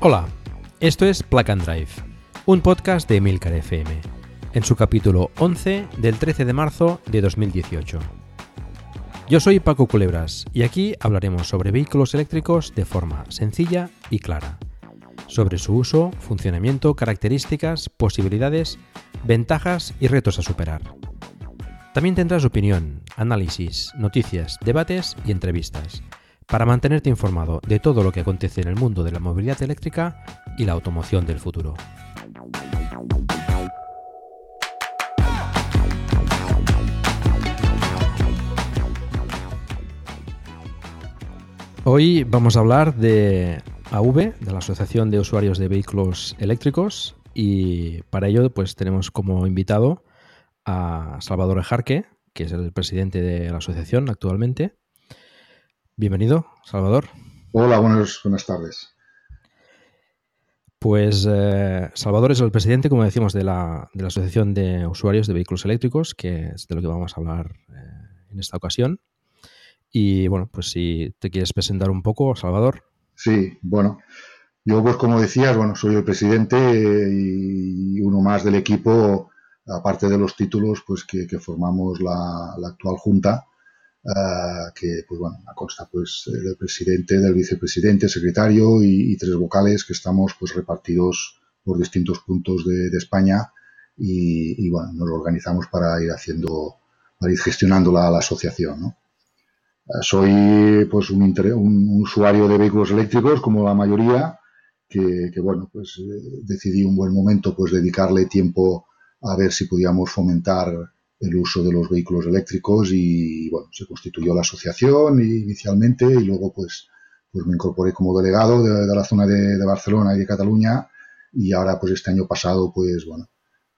Hola, esto es Plug and Drive, un podcast de Milcar FM, en su capítulo 11 del 13 de marzo de 2018. Yo soy Paco Culebras y aquí hablaremos sobre vehículos eléctricos de forma sencilla y clara, sobre su uso, funcionamiento, características, posibilidades, ventajas y retos a superar. También tendrás opinión, análisis, noticias, debates y entrevistas para mantenerte informado de todo lo que acontece en el mundo de la movilidad eléctrica y la automoción del futuro. Hoy vamos a hablar de AV, de la Asociación de Usuarios de Vehículos Eléctricos, y para ello pues tenemos como invitado a Salvador Ejarque, que es el presidente de la asociación actualmente, Bienvenido, Salvador. Hola, buenas, buenas tardes. Pues eh, Salvador es el presidente, como decimos, de la, Asociación de Usuarios de Vehículos Eléctricos, que es de lo que vamos a hablar eh, en esta ocasión. Y bueno, pues si te quieres presentar un poco, Salvador. Sí, bueno, yo pues como decías, bueno, soy el presidente y uno más del equipo, aparte de los títulos, pues que, formamos la, la actual junta eh, que pues bueno, consta pues del presidente, del vicepresidente, secretario y, tres vocales que estamos pues repartidos por distintos puntos de, España y, bueno, nos organizamos para ir haciendo, para ir gestionando la, asociación, eh, Soy pues un, usuario de vehículos eléctricos como la mayoría que, bueno pues eh, decidí un buen momento pues dedicarle tiempo a ver si podíamos fomentar el uso de los vehículos eléctricos y bueno, se constituyó la asociación inicialmente y luego pues, pues me incorporé como delegado de, la zona de, Barcelona y de Cataluña y ahora pues este año pasado pues bueno,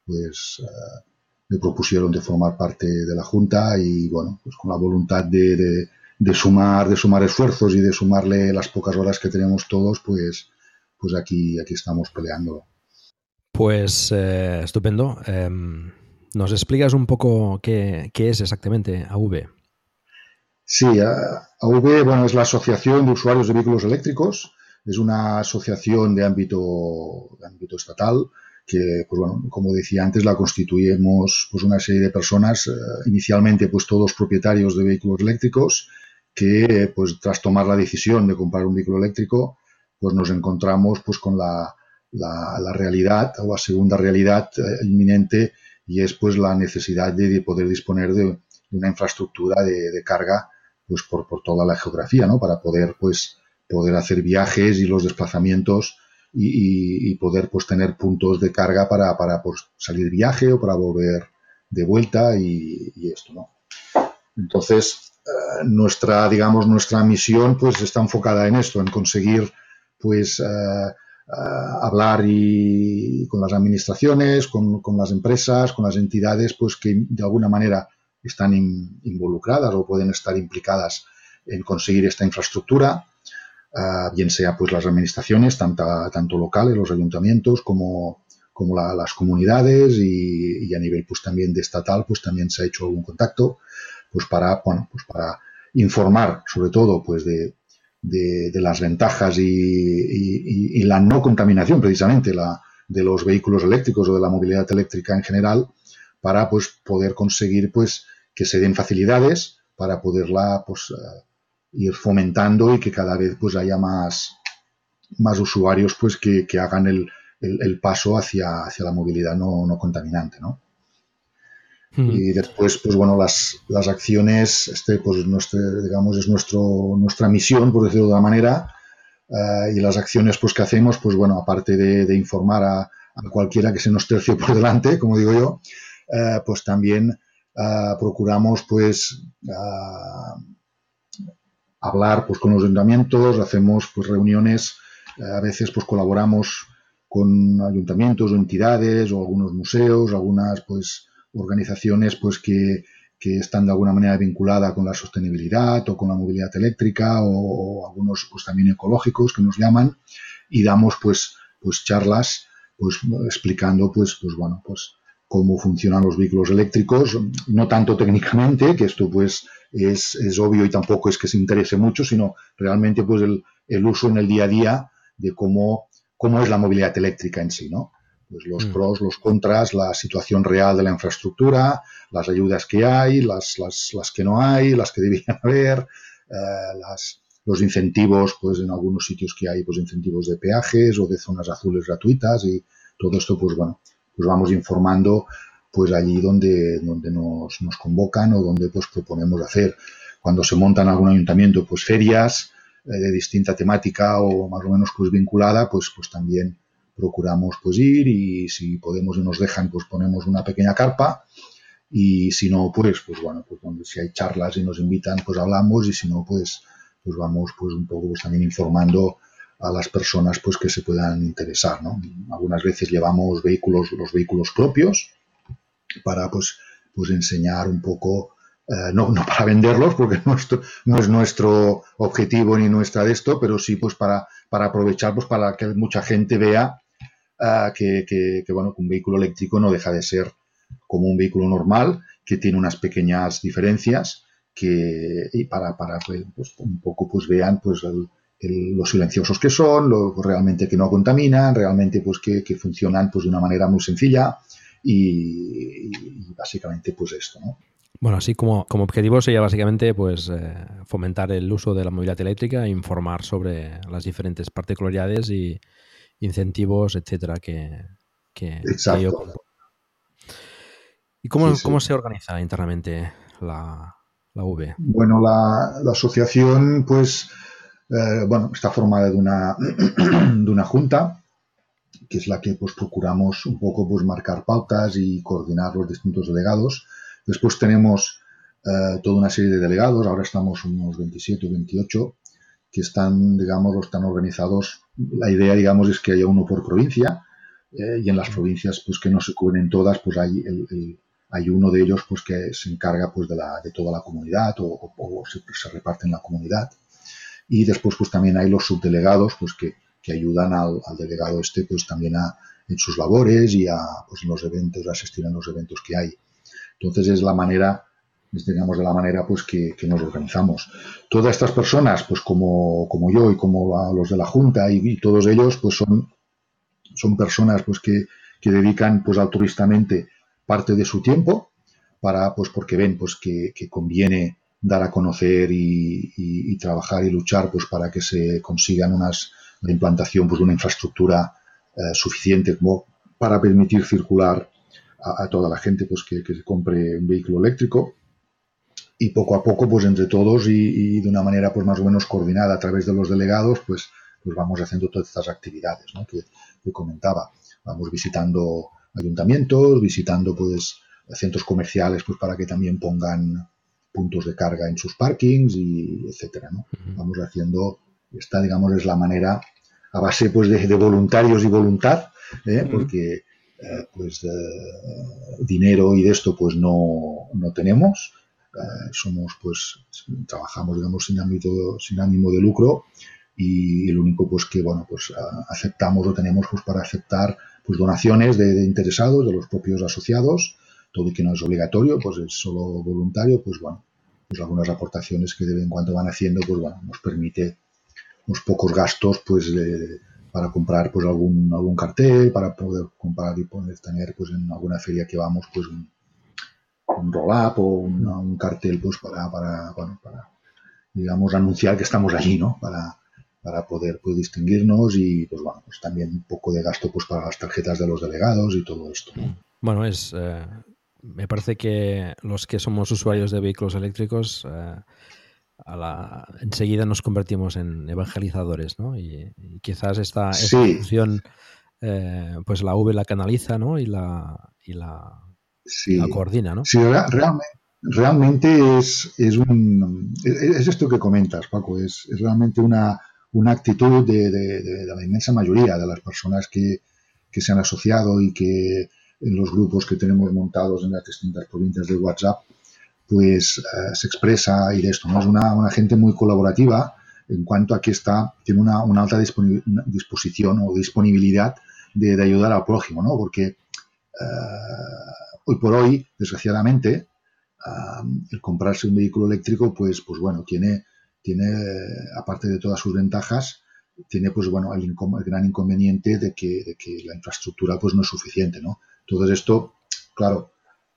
pues eh, me propusieron de formar parte de la Junta y bueno, pues con la voluntad de, de, sumar, de sumar esfuerzos y de sumarle las pocas horas que tenemos todos, pues, pues aquí, aquí estamos peleando. Pues eh, estupendo. Em, ¿Nos explicas un poco qué, es exactamente AV? Sí, AV bueno, es la Asociación de Usuarios de Vehículos Eléctricos. Es una asociación de ámbito, de ámbito estatal que, pues bueno, como decía antes, la constituimos pues una serie de personas, eh, inicialmente pues todos propietarios de vehículos eléctricos, que pues tras tomar la decisión de comprar un vehículo eléctrico, pues nos encontramos pues con la, la, realidad o la segunda realidad eh, inminente y es pues la necesidad de, poder disponer de, una infraestructura de, carga pues por, toda la geografía, ¿no? Para poder pues poder hacer viajes y los desplazamientos y, poder pues tener puntos de carga para, para pues, salir viaje o para volver de vuelta y, esto, ¿no? Entonces, eh, nuestra, digamos, nuestra misión pues está enfocada en esto, en conseguir pues eh, hablar y con las administraciones, con, las empresas, con las entidades, pues que de alguna manera están involucradas o pueden estar implicadas en conseguir esta infraestructura, ah, bien sea pues las administraciones, tanto, tanto locales, los ayuntamientos, como, como las comunidades y, a nivel pues también de estatal, pues también se ha hecho algún contacto, pues para, bueno, pues para informar sobre todo pues de, de, las ventajas y, la no contaminación precisamente la, de los vehículos eléctricos o de la movilidad eléctrica en general para pues poder conseguir pues que se den facilidades para poderla pues eh, ir fomentando y que cada vez pues haya más más usuarios pues que, hagan el, paso hacia, hacia la movilidad no, contaminante ¿no? Y después, pues bueno, las, las acciones, este, pues nuestro, digamos, es nuestro, nuestra misión, por decirlo de una manera, eh, y las acciones pues que hacemos, pues bueno, aparte de, informar a, cualquiera que se nos tercie por delante, como digo yo, eh, pues también eh, procuramos pues hablar pues con los ayuntamientos, hacemos pues reuniones, a veces pues colaboramos con ayuntamientos o entidades o algunos museos, algunas pues organizaciones pues que, que están de alguna manera vinculadas con la sostenibilidad o con la movilidad eléctrica o, algunos pues también ecológicos que nos llaman y damos pues pues charlas pues explicando pues pues bueno pues cómo funcionan los vehículos eléctricos no tanto técnicamente que esto pues es, es obvio y tampoco es que se interese mucho sino realmente pues el, el uso en el día a día de cómo cómo es la movilidad eléctrica en sí no pues los mm. pros, los contras, la situación real de la infraestructura, las ayudas que hay, las, las, las que no hay, las que deberían haber, eh, las, los incentivos, pues en algunos sitios que hay, pues incentivos de peajes o de zonas azules gratuitas y todo esto, pues bueno, pues vamos informando pues allí donde, donde nos, nos convocan o donde pues proponemos hacer. Cuando se montan en algún ayuntamiento, pues ferias eh, de distinta temática o más o menos pues vinculada, pues, pues también procuramos pues ir y si podemos y nos dejan pues ponemos una pequeña carpa y si no pues pues bueno pues donde si hay charlas y nos invitan pues hablamos y si no pues pues vamos pues un poco pues también informando a las personas pues que se puedan interesar ¿no? algunas veces llevamos vehículos los vehículos propios para pues pues enseñar un poco eh, no, no, para venderlos porque no es nuestro objetivo ni nuestra de esto pero sí pues para para aprovechar pues para que mucha gente vea que, bueno, un vehículo eléctrico no deja de ser como un vehículo normal, que tiene unas pequeñas diferencias que y para, para pues, un poco pues vean pues los silenciosos que son, lo, realmente que no contaminan, realmente pues que, funcionan pues de una manera muy sencilla y, básicamente pues esto, ¿no? Bueno, así como, como objetivo sería básicamente pues eh, fomentar el uso de la movilidad eléctrica, informar sobre las diferentes particularidades y, incentivos, etcétera, que, que, ¿Y cómo, cómo se organiza internamente la, la V? Bueno, la, la asociación, pues, eh, bueno, está formada de una, de una junta, que es la que pues procuramos un poco pues marcar pautas y coordinar los distintos delegados. Después tenemos eh, toda una serie de delegados, ahora estamos unos 27 o 28, que están, digamos, están organizados. La idea, digamos, es que haya uno por provincia eh, y en las provincias, pues que no se cubren todas, pues hay, hay uno de ellos, pues que se encarga, pues de, la, de toda la comunidad o, se, reparte en la comunidad. Y después, pues también hay los subdelegados, pues que, que ayudan al, al, delegado este, pues también a, en sus labores y a, pues en los eventos, a asistir a los eventos que hay. Entonces es la manera digamos, de la manera pues que, nos organizamos. Todas estas personas, pues como, como yo y como los de la Junta y, todos ellos, pues son, son personas pues que, que, dedican pues altruistamente parte de su tiempo para, pues porque ven pues que, conviene dar a conocer y, trabajar y luchar pues para que se consigan unas la implantación pues de una infraestructura eh, suficiente como para permitir circular a, toda la gente pues que, que compre un vehículo eléctrico y poco a poco, pues entre todos y, de una manera pues más o menos coordinada a través de los delegados, pues, pues vamos haciendo todas estas actividades ¿no? que, comentaba. Vamos visitando ayuntamientos, visitando pues centros comerciales pues para que también pongan puntos de carga en sus parkings y etcétera, ¿no? Vamos haciendo, esta digamos es la manera a base pues de, voluntarios y voluntad, ¿eh? porque eh, pues dinero y de esto pues no, no tenemos, eh, somos, pues, trabajamos, digamos, sin, ámbito, sin ánimo de lucro y el único, pues, que, bueno, pues aceptamos o tenemos, pues, para aceptar, pues, donaciones de, interesados, de los propios asociados, todo y que no es obligatorio, pues es solo voluntario, pues, bueno, pues algunas aportaciones que de vez en cuando van haciendo, pues, bueno, nos permite unos pocos gastos, pues, para comprar, pues, algún, algún cartel, para poder comprar y poder tener, pues, en alguna feria que vamos, pues, un, un roll-up o un, cartel pues para, para, bueno, para, digamos, anunciar que estamos allí, ¿no? Para, para poder pues, distinguirnos y pues bueno, pues también un poco de gasto pues para las tarjetas de los delegados y todo esto. Bueno, es eh, me parece que los que somos usuarios de vehículos eléctricos eh, a la, enseguida nos convertimos en evangelizadores, ¿no? Y, quizás esta, función, eh, pues la V la canaliza, ¿no? Y la, y la, coordina, ¿no? Sí, realmente, realmente es, es, un, es, esto que comentas, Paco, es, es realmente una, una actitud de, de, la inmensa mayoría de las personas que, que se han asociado y que en los grupos que tenemos montados en las distintas provincias de WhatsApp, pues eh, se expresa y de esto, ¿no? Es una, una, gente muy colaborativa en cuanto a que está, tiene una, una alta disposición o disponibilidad de, de, ayudar al prójimo, ¿no? Porque eh, hoy por hoy, desgraciadamente, el comprarse un vehículo eléctrico, pues, pues bueno, tiene, tiene, aparte de todas sus ventajas, tiene pues bueno el, gran inconveniente de que, la infraestructura pues no es suficiente, ¿no? Todo esto, claro,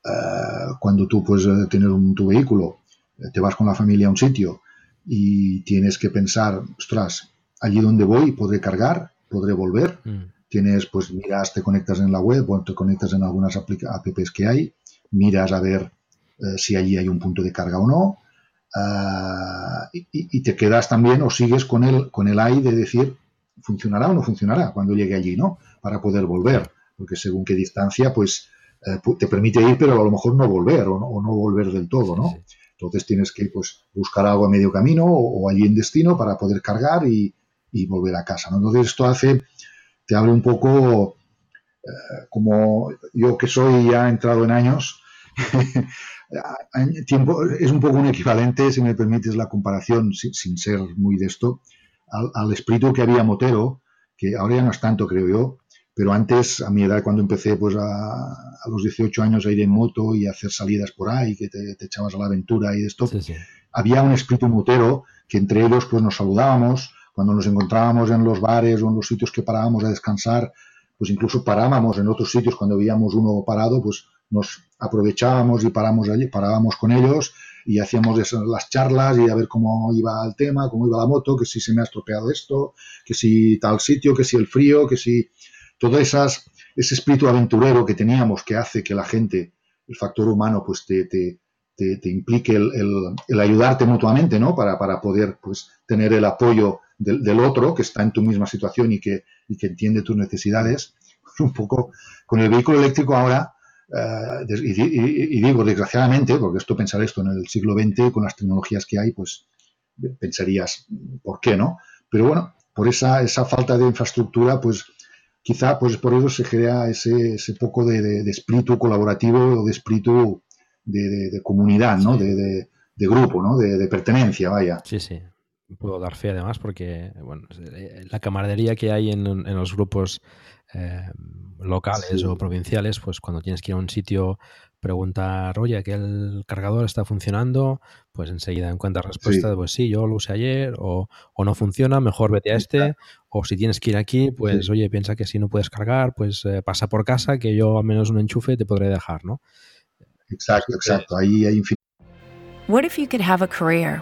eh, cuando tú pues eh, tienes un, tu vehículo, eh, te vas con la familia a un sitio y tienes que pensar, ostras, allí donde voy podré cargar, podré volver. Mm. Tienes, pues miras, te conectas en la web o te conectas en algunas apps que hay, miras a ver si allí hay un punto de carga o no. y, y, te quedas también o sigues con el, con el AI de decir, ¿funcionará o no funcionará cuando llegue allí, no? Para poder volver porque según qué distancia, pues eh, te permite ir, pero a lo mejor no volver o no, volver del todo, ¿no? Entonces tienes que pues, buscar algo a medio camino o, allí en destino para poder cargar y, volver a casa, ¿no? Entonces esto hace, te abre un poco, eh, como yo que soy ya entrado en años, tiempo, es un poco un equivalente, si me permites la comparación, sin, ser muy de esto, al, al espíritu que había Motero, que ahora ya no es tanto, creo yo, pero antes, a mi edad, cuando empecé pues a, los 18 años a ir en moto y a hacer salidas por ahí, que te, echabas a la aventura y esto, había un espíritu motero que entre ellos pues nos saludábamos, cuando nos encontrábamos en los bares o en los sitios que parábamos a descansar, pues incluso parábamos en otros sitios cuando veíamos uno parado, pues nos aprovechábamos y paramos allí, parábamos con ellos y hacíamos las charlas y a ver cómo iba el tema, cómo iba la moto, que si se me ha estropeado esto, que si tal sitio, que si el frío, que si todo esas, ese espíritu aventurero que teníamos que hace que la gente, el factor humano, pues te, te, te, implique el, el, ayudarte mutuamente, ¿no? Para, para poder, pues, tener el apoyo del, del, otro que está en tu misma situación y que, y que entiende tus necesidades. Un poco con el vehículo eléctrico ahora, uh, y, y, digo desgraciadamente, porque esto pensar esto en el siglo XX, con las tecnologías que hay, pues pensarías, ¿por qué no? Pero bueno, por esa, esa falta de infraestructura, pues quizá pues por eso se crea ese, ese poco de, espíritu colaborativo o de espíritu de, comunidad, ¿no? De, grupo, ¿no? De, pertenencia, vaya. Sí, sí. Puedo dar fe además porque bueno, la camaradería que hay en, en los grupos eh, locales o provinciales, pues cuando tienes que ir a un sitio preguntar, oye, que el cargador está funcionando, pues enseguida encuentras respuesta de, pues sí, yo lo usé ayer, o, o, no funciona, mejor vete a este, o si tienes que ir aquí, pues oye, piensa que si no puedes cargar, pues eh, pasa por casa, que yo al menos un enchufe te podré dejar, ¿no? Exacto, exacto, ahí hay What if you could have a career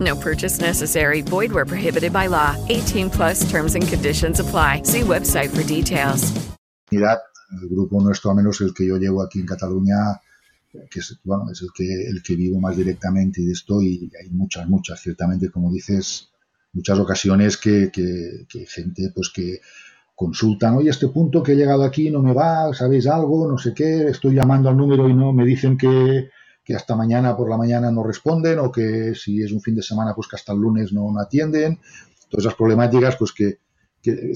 No purchase necessary. Void where prohibited by law. 18 plus terms and conditions apply. See website for details. El grupo nuestro, a menos el que yo llevo aquí en Cataluña, que es, bueno, es el que, el que vivo más directamente de esto y hay muchas, muchas, ciertamente, como dices, muchas ocasiones que, que, que gente pues que consultan, oye, este punto que he llegado aquí no me va, ¿sabéis algo? No sé qué, estoy llamando al número y no me dicen que, que hasta mañana por la mañana no responden o que si es un fin de semana pues que hasta el lunes no, no atienden. Todas esas problemáticas pues que, que,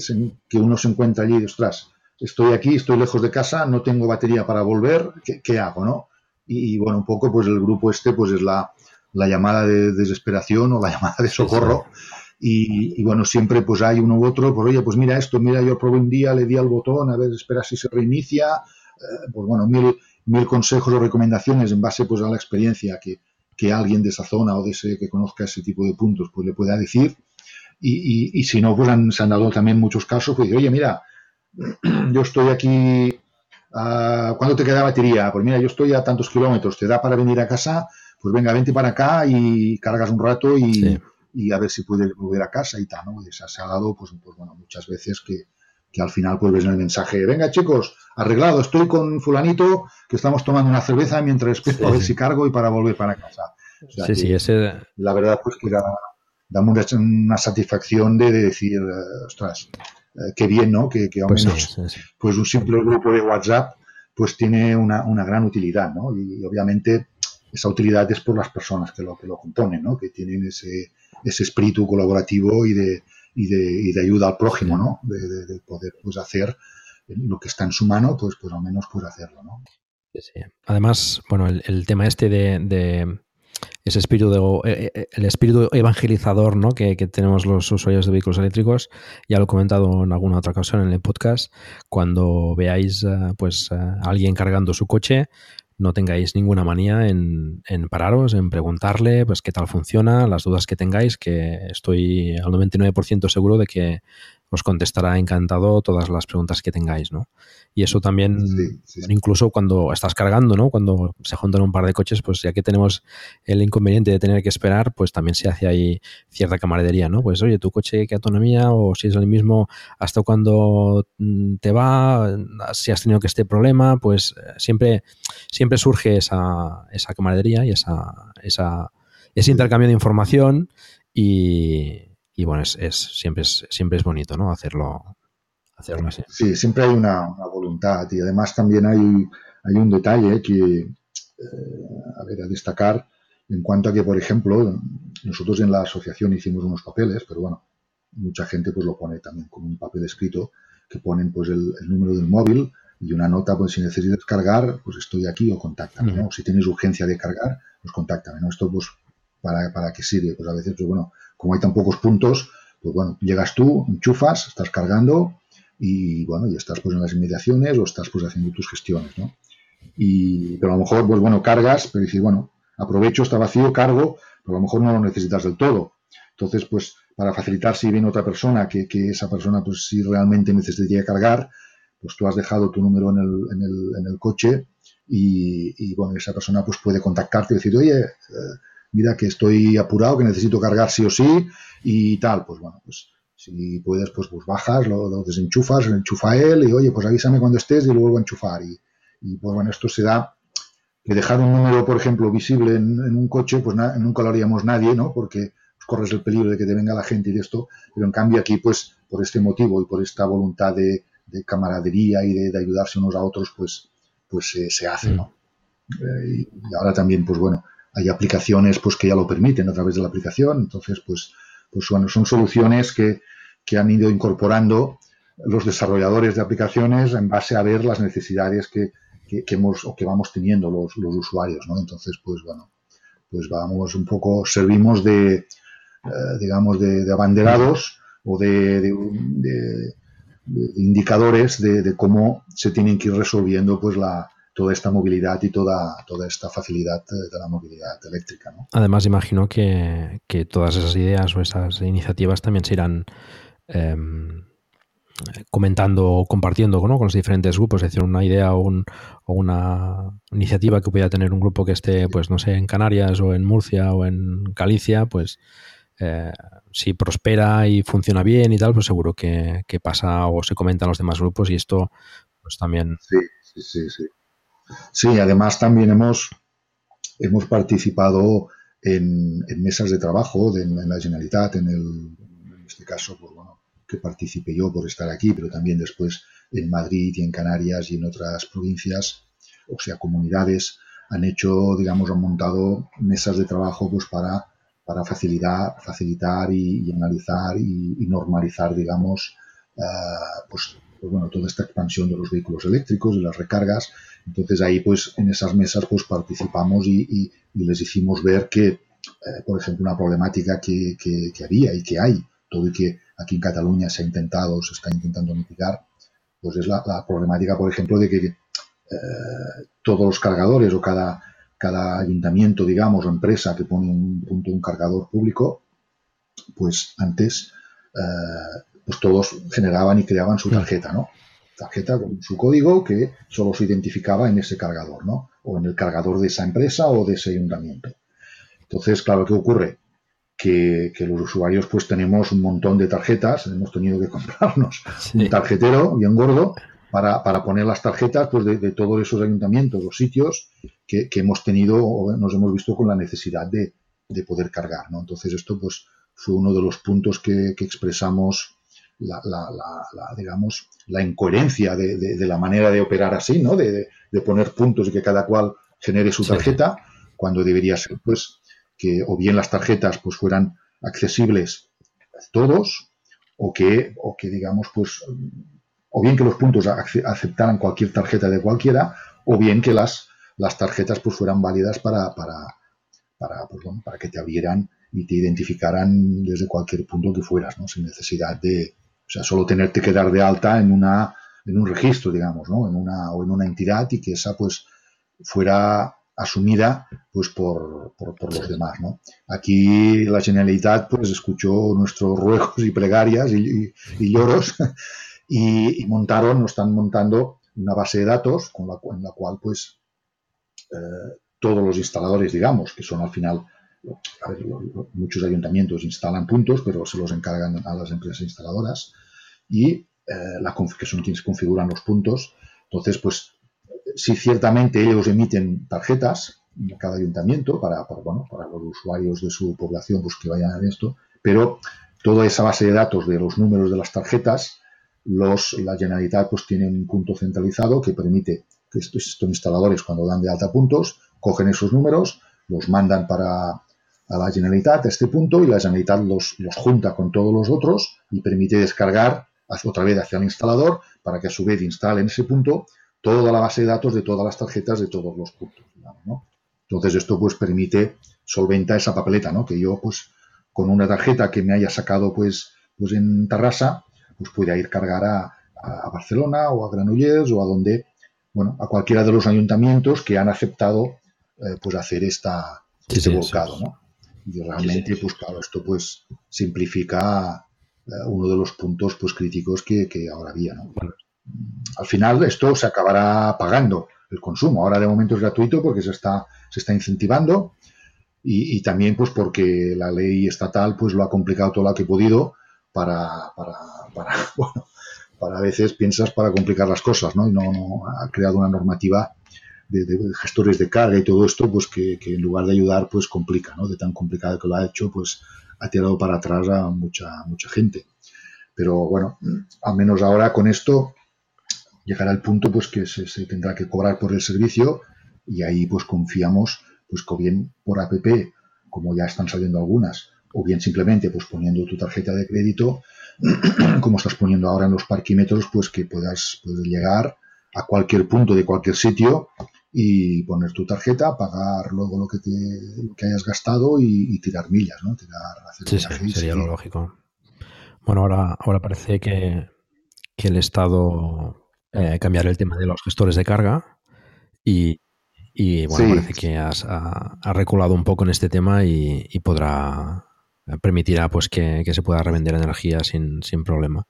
que uno se encuentra allí y, ostras, estoy aquí, estoy lejos de casa, no tengo batería para volver, ¿qué, hago, no? Y, bueno, un poco, pues el grupo este, pues es la, la llamada de desesperación o la llamada de socorro. Y, bueno, siempre pues hay uno u otro, pues oye, pues mira esto, mira, yo probé un día, le di al botón, a ver, espera si se reinicia, eh, pues bueno, mil, mil consejos o recomendaciones en base pues a la experiencia que, que alguien de esa zona o de ese que conozca ese tipo de puntos pues le pueda decir. Y, y, si no, pues han, se han dado también muchos casos, pues oye, mira, yo estoy aquí, uh, ¿cuándo te queda batería? Pues mira, yo estoy a tantos kilómetros, ¿te da para venir a casa? Pues venga, vente para acá y cargas un rato y, y a ver si puedes volver a casa y tal, ¿no? Se ha dado, pues, pues bueno, muchas veces que, que al final pues ves en el mensaje, venga chicos, arreglado, estoy con fulanito, que estamos tomando una cerveza mientras espero a ver si cargo y para volver para casa. sí, sí, ese... La verdad pues que da, da una, satisfacción de, decir, eh, ostras, eh, qué bien, ¿no? Que, que pues, pues, un simple grupo de WhatsApp pues tiene una, una gran utilidad, ¿no? Y, obviamente esa utilidad es por las personas que lo, que lo componen, ¿no? Que tienen ese, ese espíritu colaborativo y de, y de, y de ayuda al prójimo, ¿no? De, de, poder pues hacer lo que está en su mano, pues, pues al menos pues hacerlo, ¿no? Además, bueno, el, tema este de, de, ese espíritu de, eh, eh, el espíritu evangelizador ¿no? que, que, tenemos los usuarios de vehículos eléctricos, ya lo he comentado en alguna otra ocasión en el podcast, cuando veáis eh, pues a alguien cargando su coche, no tengáis ninguna manía en, en, pararos, en preguntarle pues qué tal funciona, las dudas que tengáis, que estoy al 99% seguro de que os contestará encantado todas las preguntas que tengáis, ¿no? Y eso también, incluso cuando estás cargando, ¿no? Cuando se juntan un par de coches, pues ya que tenemos el inconveniente de tener que esperar, pues también se hace ahí cierta camaradería, ¿no? Pues oye, tu coche, ¿qué autonomía? O si es el mismo, hasta cuando mm, te va, si has tenido que este problema, pues eh, siempre, siempre surge esa, esa camaradería y esa, esa, ese intercambio de información y, y bueno, es, es, siempre, es, siempre es bonito, ¿no? Hacerlo, hacerlo así. Sí, siempre hay una, voluntad y además también hay, hay un detalle que, eh, a ver, a destacar en cuanto a que, por ejemplo, nosotros en la asociación hicimos unos papeles, pero bueno, mucha gente pues lo pone también con un papel escrito que ponen pues el, número del móvil y una nota, pues si necesitas cargar, pues estoy aquí o contáctame, ¿no? Si tienes urgencia de cargar, pues contáctame, ¿no? Esto pues para, para qué sirve, pues a veces, pues bueno, como hay tan pocos puntos, pues bueno, llegas tú, enchufas, estás cargando y bueno, y estás pues en las inmediaciones o estás pues haciendo tus gestiones, ¿no? Y, pero a lo mejor, pues bueno, cargas, pero dices, bueno, aprovecho, está vacío, cargo, pero a lo mejor no lo necesitas del todo. Entonces, pues para facilitar si viene otra persona, que, que esa persona pues si realmente necesitaría cargar, pues tú has dejado tu número en el, en el, en el coche y, y, bueno, esa persona pues puede contactarte y decir, oye, eh, mira que estoy apurado, que necesito cargar sí o sí y tal, pues bueno, pues si puedes, pues, pues bajas, lo, desenchufas, lo enchufa él y oye, pues avísame cuando estés y lo vuelvo a enchufar. Y, y pues bueno, esto se da que dejar un número, por ejemplo, visible en, un coche, pues nunca lo haríamos nadie, ¿no? Porque pues, corres el peligro de que te venga la gente y de esto, pero en cambio aquí, pues por este motivo y por esta voluntad de, camaradería y de, ayudarse unos a otros, pues, pues se hace, ¿no? Eh, y ahora también, pues bueno, hay aplicaciones pues que ya lo permiten a través de la aplicación, entonces pues, pues bueno, son soluciones que, que han ido incorporando los desarrolladores de aplicaciones en base a ver las necesidades que, que, hemos o que vamos teniendo los, los, usuarios, ¿no? Entonces, pues bueno, pues vamos un poco, servimos de, eh, digamos, de, abanderados o de, de indicadores de, cómo se tienen que ir resolviendo pues la, toda esta movilidad y toda, toda esta facilidad de la movilidad eléctrica. ¿no? Además, imagino que, que, todas esas ideas o esas iniciativas también se irán eh, comentando o compartiendo con los diferentes grupos. Es decir, una idea o, un, o, una iniciativa que pueda tener un grupo que esté, pues no sé, en Canarias o en Murcia o en Galicia, pues eh, si prospera y funciona bien y tal, pues seguro que, que pasa o se comentan los demás grupos y esto pues también... Sí, sí, sí, sí. Sí, además también hemos, hemos participado en, mesas de trabajo en, la Generalitat, en, el, en este caso, pues bueno, que participé yo por estar aquí, pero también después en Madrid y en Canarias y en otras provincias, o sea, comunidades, han hecho, digamos, han montado mesas de trabajo pues para, para facilitar, facilitar y, analizar y, normalizar, digamos, pues, pues, bueno, toda esta expansión de los vehículos eléctricos y las recargas. Entonces ahí pues en esas mesas pues participamos y, les hicimos ver que, por ejemplo, una problemática que, que, había y que hay, todo y que aquí en Cataluña se ha intentado, se está intentando mitigar, pues es la, la problemática, por ejemplo, de que todos los cargadores o cada, cada ayuntamiento, digamos, o empresa que pone un punto un cargador público, pues antes eh, pues todos generaban y creaban su tarjeta, ¿no? Tarjeta con su código que solo se identificaba en ese cargador, ¿no? O en el cargador de esa empresa o de ese ayuntamiento. Entonces, claro, ¿qué ocurre? Que, los usuarios pues tenemos un montón de tarjetas, hemos tenido que comprarnos un tarjetero bien gordo para, para, poner las tarjetas pues, de, todos esos ayuntamientos, los sitios que, hemos tenido o nos hemos visto con la necesidad de, de, poder cargar. ¿no? Entonces esto pues, fue uno de los puntos que, expresamos la, la, la, digamos, la incoherencia de, de, la manera de operar así, ¿no? De, poner puntos y que cada cual genere su tarjeta, cuando debería ser, pues, que o bien las tarjetas pues fueran accesibles a todos, o que, o que digamos, pues, o bien que los puntos aceptaran cualquier tarjeta de cualquiera, o bien que las, las tarjetas pues fueran válidas para, para, para, pues, para que te abrieran y te identificaran desde cualquier punto que fueras, ¿no? Sin necesidad de, o sea, solo tenerte que dar de alta en una, en un registro, digamos, ¿no? En una, o en una entidad y que esa, pues, fuera asumida, pues, por, por, los demás, ¿no? Aquí la Generalitat, pues, escuchó nuestros ruegos y plegarias y, lloros y, montaron, nos están montando una base de datos con la, en la cual, pues, eh, todos los instaladores, digamos, que son al final muchos ayuntamientos instalan puntos, pero se los encargan a las empresas instaladoras y eh, que son quienes configuran los puntos. Entonces, pues, sí, ciertamente ellos emiten tarjetas en cada ayuntamiento para, bueno, para los usuarios de su población pues, que vayan a esto, pero toda esa base de datos de los números de las tarjetas, los, la Generalitat pues, tiene un punto centralizado que permite que estos, estos instaladores, cuando dan de alta puntos, cogen esos números, los mandan para a la Generalitat a este punto y la Generalitat los, los junta con todos los otros y permite descargar otra vez hacia el instalador para que a su vez instale en ese punto toda la base de datos de todas las tarjetas de todos los puntos. Entonces esto pues permite solventa esa papeleta, ¿no? Que yo pues con una tarjeta que me haya sacado pues, pues en Tarrasa pues pueda ir cargar a, a Barcelona o a Granollers o a donde, bueno, a cualquiera de los ayuntamientos que han aceptado eh, pues hacer esta, este volcado, ¿no? Y realmente, pues claro, esto pues simplifica eh, uno de los puntos pues críticos que, ahora había, ¿no? Al final esto se acabará pagando el consumo. Ahora de momento es gratuito porque se está, se está incentivando y, también pues porque la ley estatal pues lo ha complicado todo lo que ha podido para, para, para, bueno, para a veces piensas para complicar las cosas, ¿no? Y no, no ha creado una normativa de, gestores de carga y todo esto, pues que, en lugar de ayudar, pues complica, ¿no? De tan complicado que lo ha hecho, pues ha tirado para atrás a mucha, mucha gente. Pero bueno, al menos ahora con esto llegará el punto pues que se, tendrá que cobrar por el servicio y ahí pues confiamos pues que bien por APP, como ya están saliendo algunas, o bien simplemente pues poniendo tu tarjeta de crédito, como estás poniendo ahora en los parquímetros, pues que puedas, puedas llegar a cualquier punto de cualquier sitio y poner tu tarjeta, pagar luego lo que, te, hayas gastado y, tirar millas, ¿no? Tirar, sí, sí, sería lo lógico. Bueno, ahora, ahora parece que, el Estado eh, cambiará el tema de los gestores de carga y, bueno, parece que has, ha, reculado un poco en este tema y, podrá permitirá pues que, se pueda revender energía sin, sin problema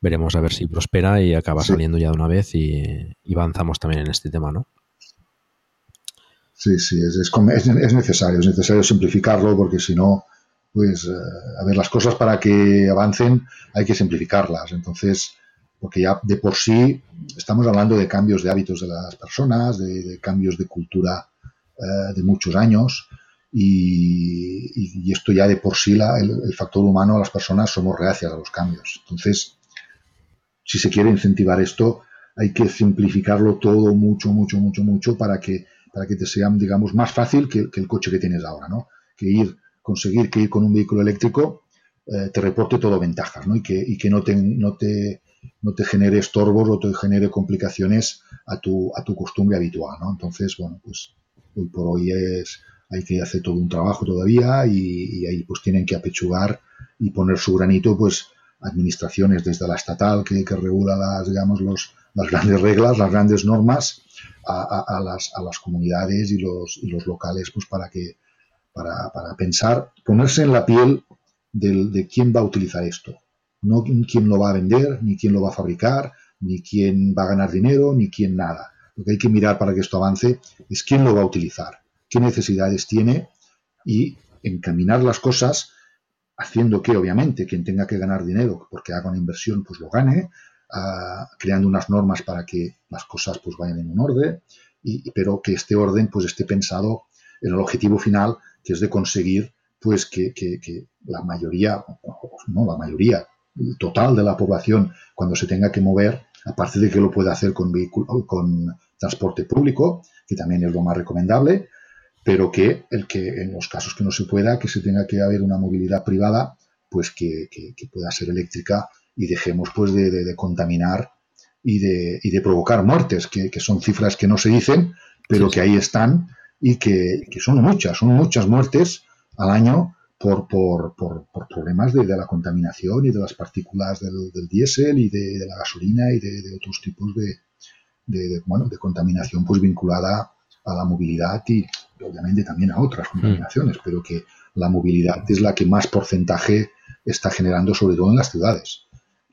veremos a ver si prospera y acaba saliendo ya de una vez y, avanzamos también en este tema, ¿no? Sí, sí, es, es, necesario, es necesario simplificarlo porque si no, pues, eh, a ver, las cosas para que avancen hay que simplificarlas. Entonces, porque ya de por sí estamos hablando de cambios de hábitos de las personas, de, cambios de cultura eh, de muchos años y, esto ya de por sí la, el, el, factor humano, las personas somos reacias a los cambios. Entonces, si se quiere incentivar esto, hay que simplificarlo todo mucho, mucho, mucho, mucho para que, para que te sea, digamos, más fácil que, el coche que tienes ahora, ¿no? Que ir, conseguir que ir con un vehículo eléctrico eh, te reporte todo ventajas, ¿no? Y que, y que no, te, no, te, no te genere estorbos o te genere complicaciones a tu, a tu costumbre habitual, ¿no? Entonces, bueno, pues hoy por hoy es, hay que hacer todo un trabajo todavía y, y ahí pues tienen que apechugar y poner su granito, pues administraciones desde la estatal que, que regula las, digamos, los, las grandes reglas, las grandes normas a, las, a las comunidades y los, y los locales, pues para que para, para pensar, ponerse en la piel del, de quién va a utilizar esto, no quién lo va a vender, ni quién lo va a fabricar, ni quién va a ganar dinero, ni quién nada. Lo que hay que mirar para que esto avance es quién lo va a utilizar, qué necesidades tiene y encaminar las cosas haciendo que, obviamente, quien tenga que ganar dinero porque haga una inversión, pues lo gane, creando unas normas para que las cosas pues vayan en un orden, y, pero que este orden pues esté pensado en el objetivo final, que es de conseguir pues que, que, que la mayoría, no la mayoría total de la población, cuando se tenga que mover, aparte de que lo pueda hacer con vehículo, con transporte público, que también es lo más recomendable, pero que el que en los casos que no se pueda, que se tenga que haber una movilidad privada, pues que, que, que pueda ser eléctrica y dejemos pues de, de, de contaminar y de, y de, provocar muertes, que, que, son cifras que no se dicen, pero sí, que ahí están y que, que, son muchas, son muchas muertes al año por, por, por, por problemas de, de, la contaminación y de las partículas del, del diésel y de, de, la gasolina y de, otros tipos de, bueno, de contaminación pues vinculada a la movilidad y obviamente también a otras contaminaciones, mm. pero que la movilidad es la que más porcentaje está generando, sobre todo en las ciudades.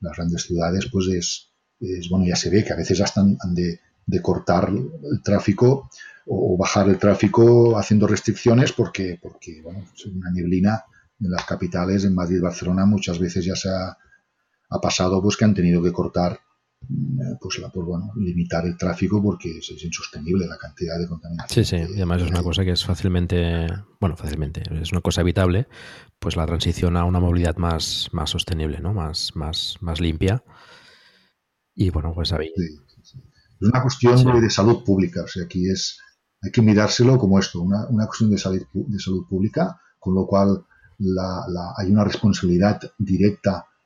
Las grandes ciudades, pues es, es bueno, ya se ve que a veces hasta han de, cortar el tráfico o, bajar el tráfico haciendo restricciones porque, porque bueno, es una neblina en las capitales, en Madrid, Barcelona, muchas veces ya se ha, ha pasado pues que han tenido que cortar pues, la, pues bueno, limitar el tráfico porque es, es, insostenible la cantidad de contaminación. Sí, sí, y además es una cosa que es fácilmente, bueno, fácilmente, es una cosa evitable, pues la transición a una movilidad más, más sostenible, ¿no? Más, más, más limpia. Y bueno, pues ahí. Sí, sí, sí. Es una cuestión de, salud pública, o sea, aquí es, hay que mirárselo como esto, una, una cuestión de salud, de salud pública, con lo cual la, la, hay una responsabilidad directa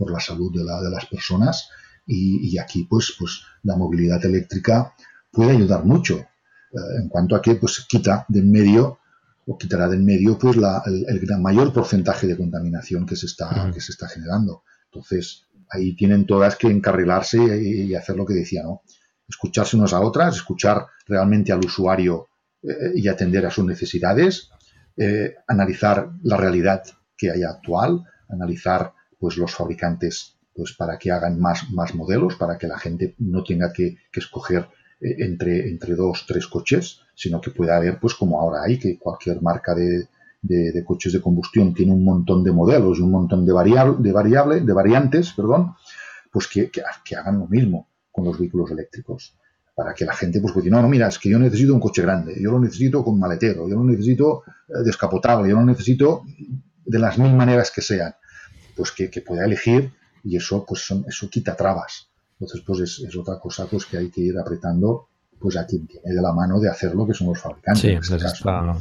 por la salud de, la, de las personas y, y, aquí pues, pues la movilidad eléctrica puede ayudar mucho eh, en cuanto a que pues quita de en medio o quitará de en medio pues la, el, el, mayor porcentaje de contaminación que se está, uh -huh. que se está generando. Entonces ahí tienen todas que encarrilarse y, y, hacer lo que decía, ¿no? Escucharse unas a otras, escuchar realmente al usuario eh, y atender a sus necesidades, eh, analizar la realidad que hay actual, analizar pues los fabricantes pues para que hagan más, más modelos, para que la gente no tenga que, que escoger eh, entre, entre dos, tres coches, sino que pueda haber, pues como ahora hay, que cualquier marca de, de, coches de combustión tiene un montón de modelos y un montón de, variable, de, variable, de variantes, perdón, pues que, que, hagan lo mismo con los vehículos eléctricos. Para que la gente, pues, pueda no, no, mira, es que yo necesito un coche grande, yo lo necesito con maletero, yo lo necesito eh, descapotable, yo lo necesito de las mil maneras que sean pues que, que, pueda elegir y eso pues son, eso quita trabas entonces pues es, es, otra cosa pues que hay que ir apretando pues a quien tiene de la mano de hacerlo que son los fabricantes sí, en este caso. Está...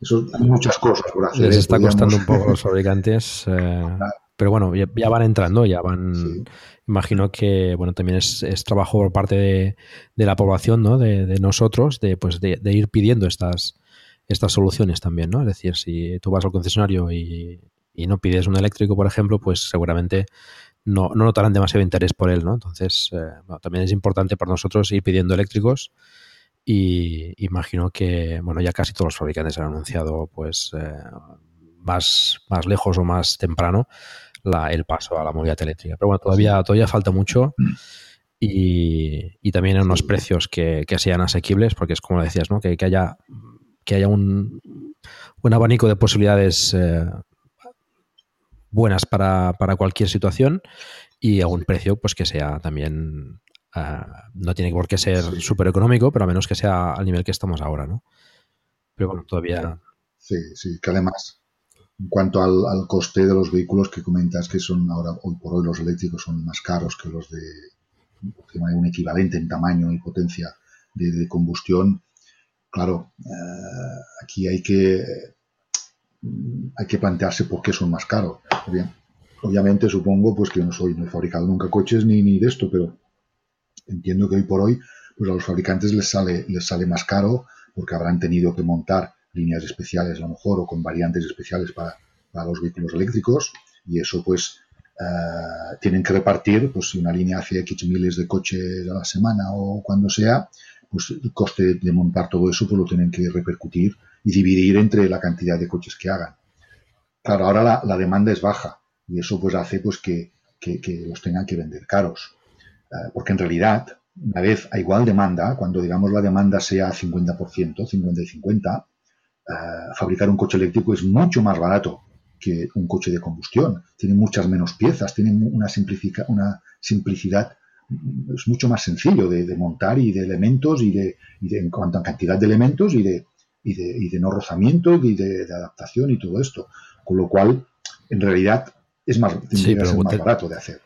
eso hay muchas cosas por hacer les está podríamos... costando un poco a los fabricantes eh, pero bueno ya, ya, van entrando ya van sí. imagino que bueno también es, es trabajo por parte de, de, la población no de, de nosotros de pues de, de ir pidiendo estas estas soluciones también, ¿no? Es decir, si tú vas al concesionario y, no pides un eléctrico, por ejemplo, pues seguramente no, no notarán demasiado interés por él, ¿no? Entonces, eh, también es importante para nosotros ir pidiendo eléctricos y imagino que, bueno, ya casi todos los fabricantes han anunciado, pues, eh, más, más lejos o más temprano el paso a la movilidad eléctrica. Pero bueno, todavía, todavía falta mucho y, también en unos precios que, sean asequibles, porque es como decías, ¿no? Que, haya, que haya un, un abanico de posibilidades eh, buenas para, cualquier situación y a un precio pues que sea también eh, no tiene por qué ser súper económico, pero a menos que sea al nivel que estamos ahora, ¿no? Pero bueno, todavía... Sí, sí, que además en cuanto al, coste de los vehículos que comentas que son ahora, hoy por hoy los eléctricos son más caros que los de un equivalente en tamaño y potencia de, combustión, claro, eh, aquí hay que hay que plantearse por qué son más caros. obviamente supongo pues que no soy, no he fabricado nunca coches ni, ni de esto, pero entiendo que hoy por hoy pues a los fabricantes les sale, les sale más caro porque habrán tenido que montar líneas especiales a lo mejor o con variantes especiales para, los vehículos eléctricos y eso pues eh, tienen que repartir, pues si una línea hace X miles de coches a la semana o cuando sea, pues el coste de montar todo eso pues lo tienen que repercutir y dividir entre la cantidad de coches que hagan. Claro, ahora la, demanda es baja y eso pues hace pues que, los tengan que vender caros. Eh, porque en realidad, una vez a igual demanda, cuando digamos la demanda sea 50%, 50 y 50, eh, fabricar un coche eléctrico es mucho más barato que un coche de combustión. Tiene muchas menos piezas, tiene una, una simplicidad, es mucho más sencillo de, montar y de elementos y de, en cuanto a cantidad de elementos y de, y de, no rozamiento y de, adaptación y todo esto. Con lo cual, en realidad, es más, más barato de hacer.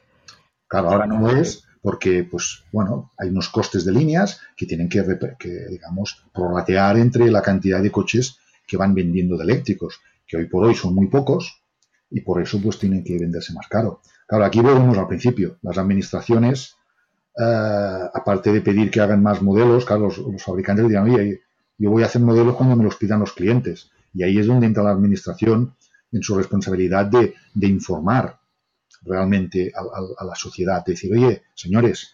Claro, ahora no es porque, pues, bueno, hay unos costes de líneas que tienen que, que digamos, prorratear entre la cantidad de coches que van vendiendo de eléctricos, que hoy por hoy son muy pocos y por eso pues tienen que venderse más caro. Claro, aquí volvemos al principio. Las administraciones, eh, aparte de pedir que hagan más modelos, claro, los, fabricantes dirán, oye, yo voy a hacer modelos cuando me los pidan los clientes. Y ahí es donde entra la administración en su responsabilidad de, informar realmente a, la sociedad, de decir, oye, señores,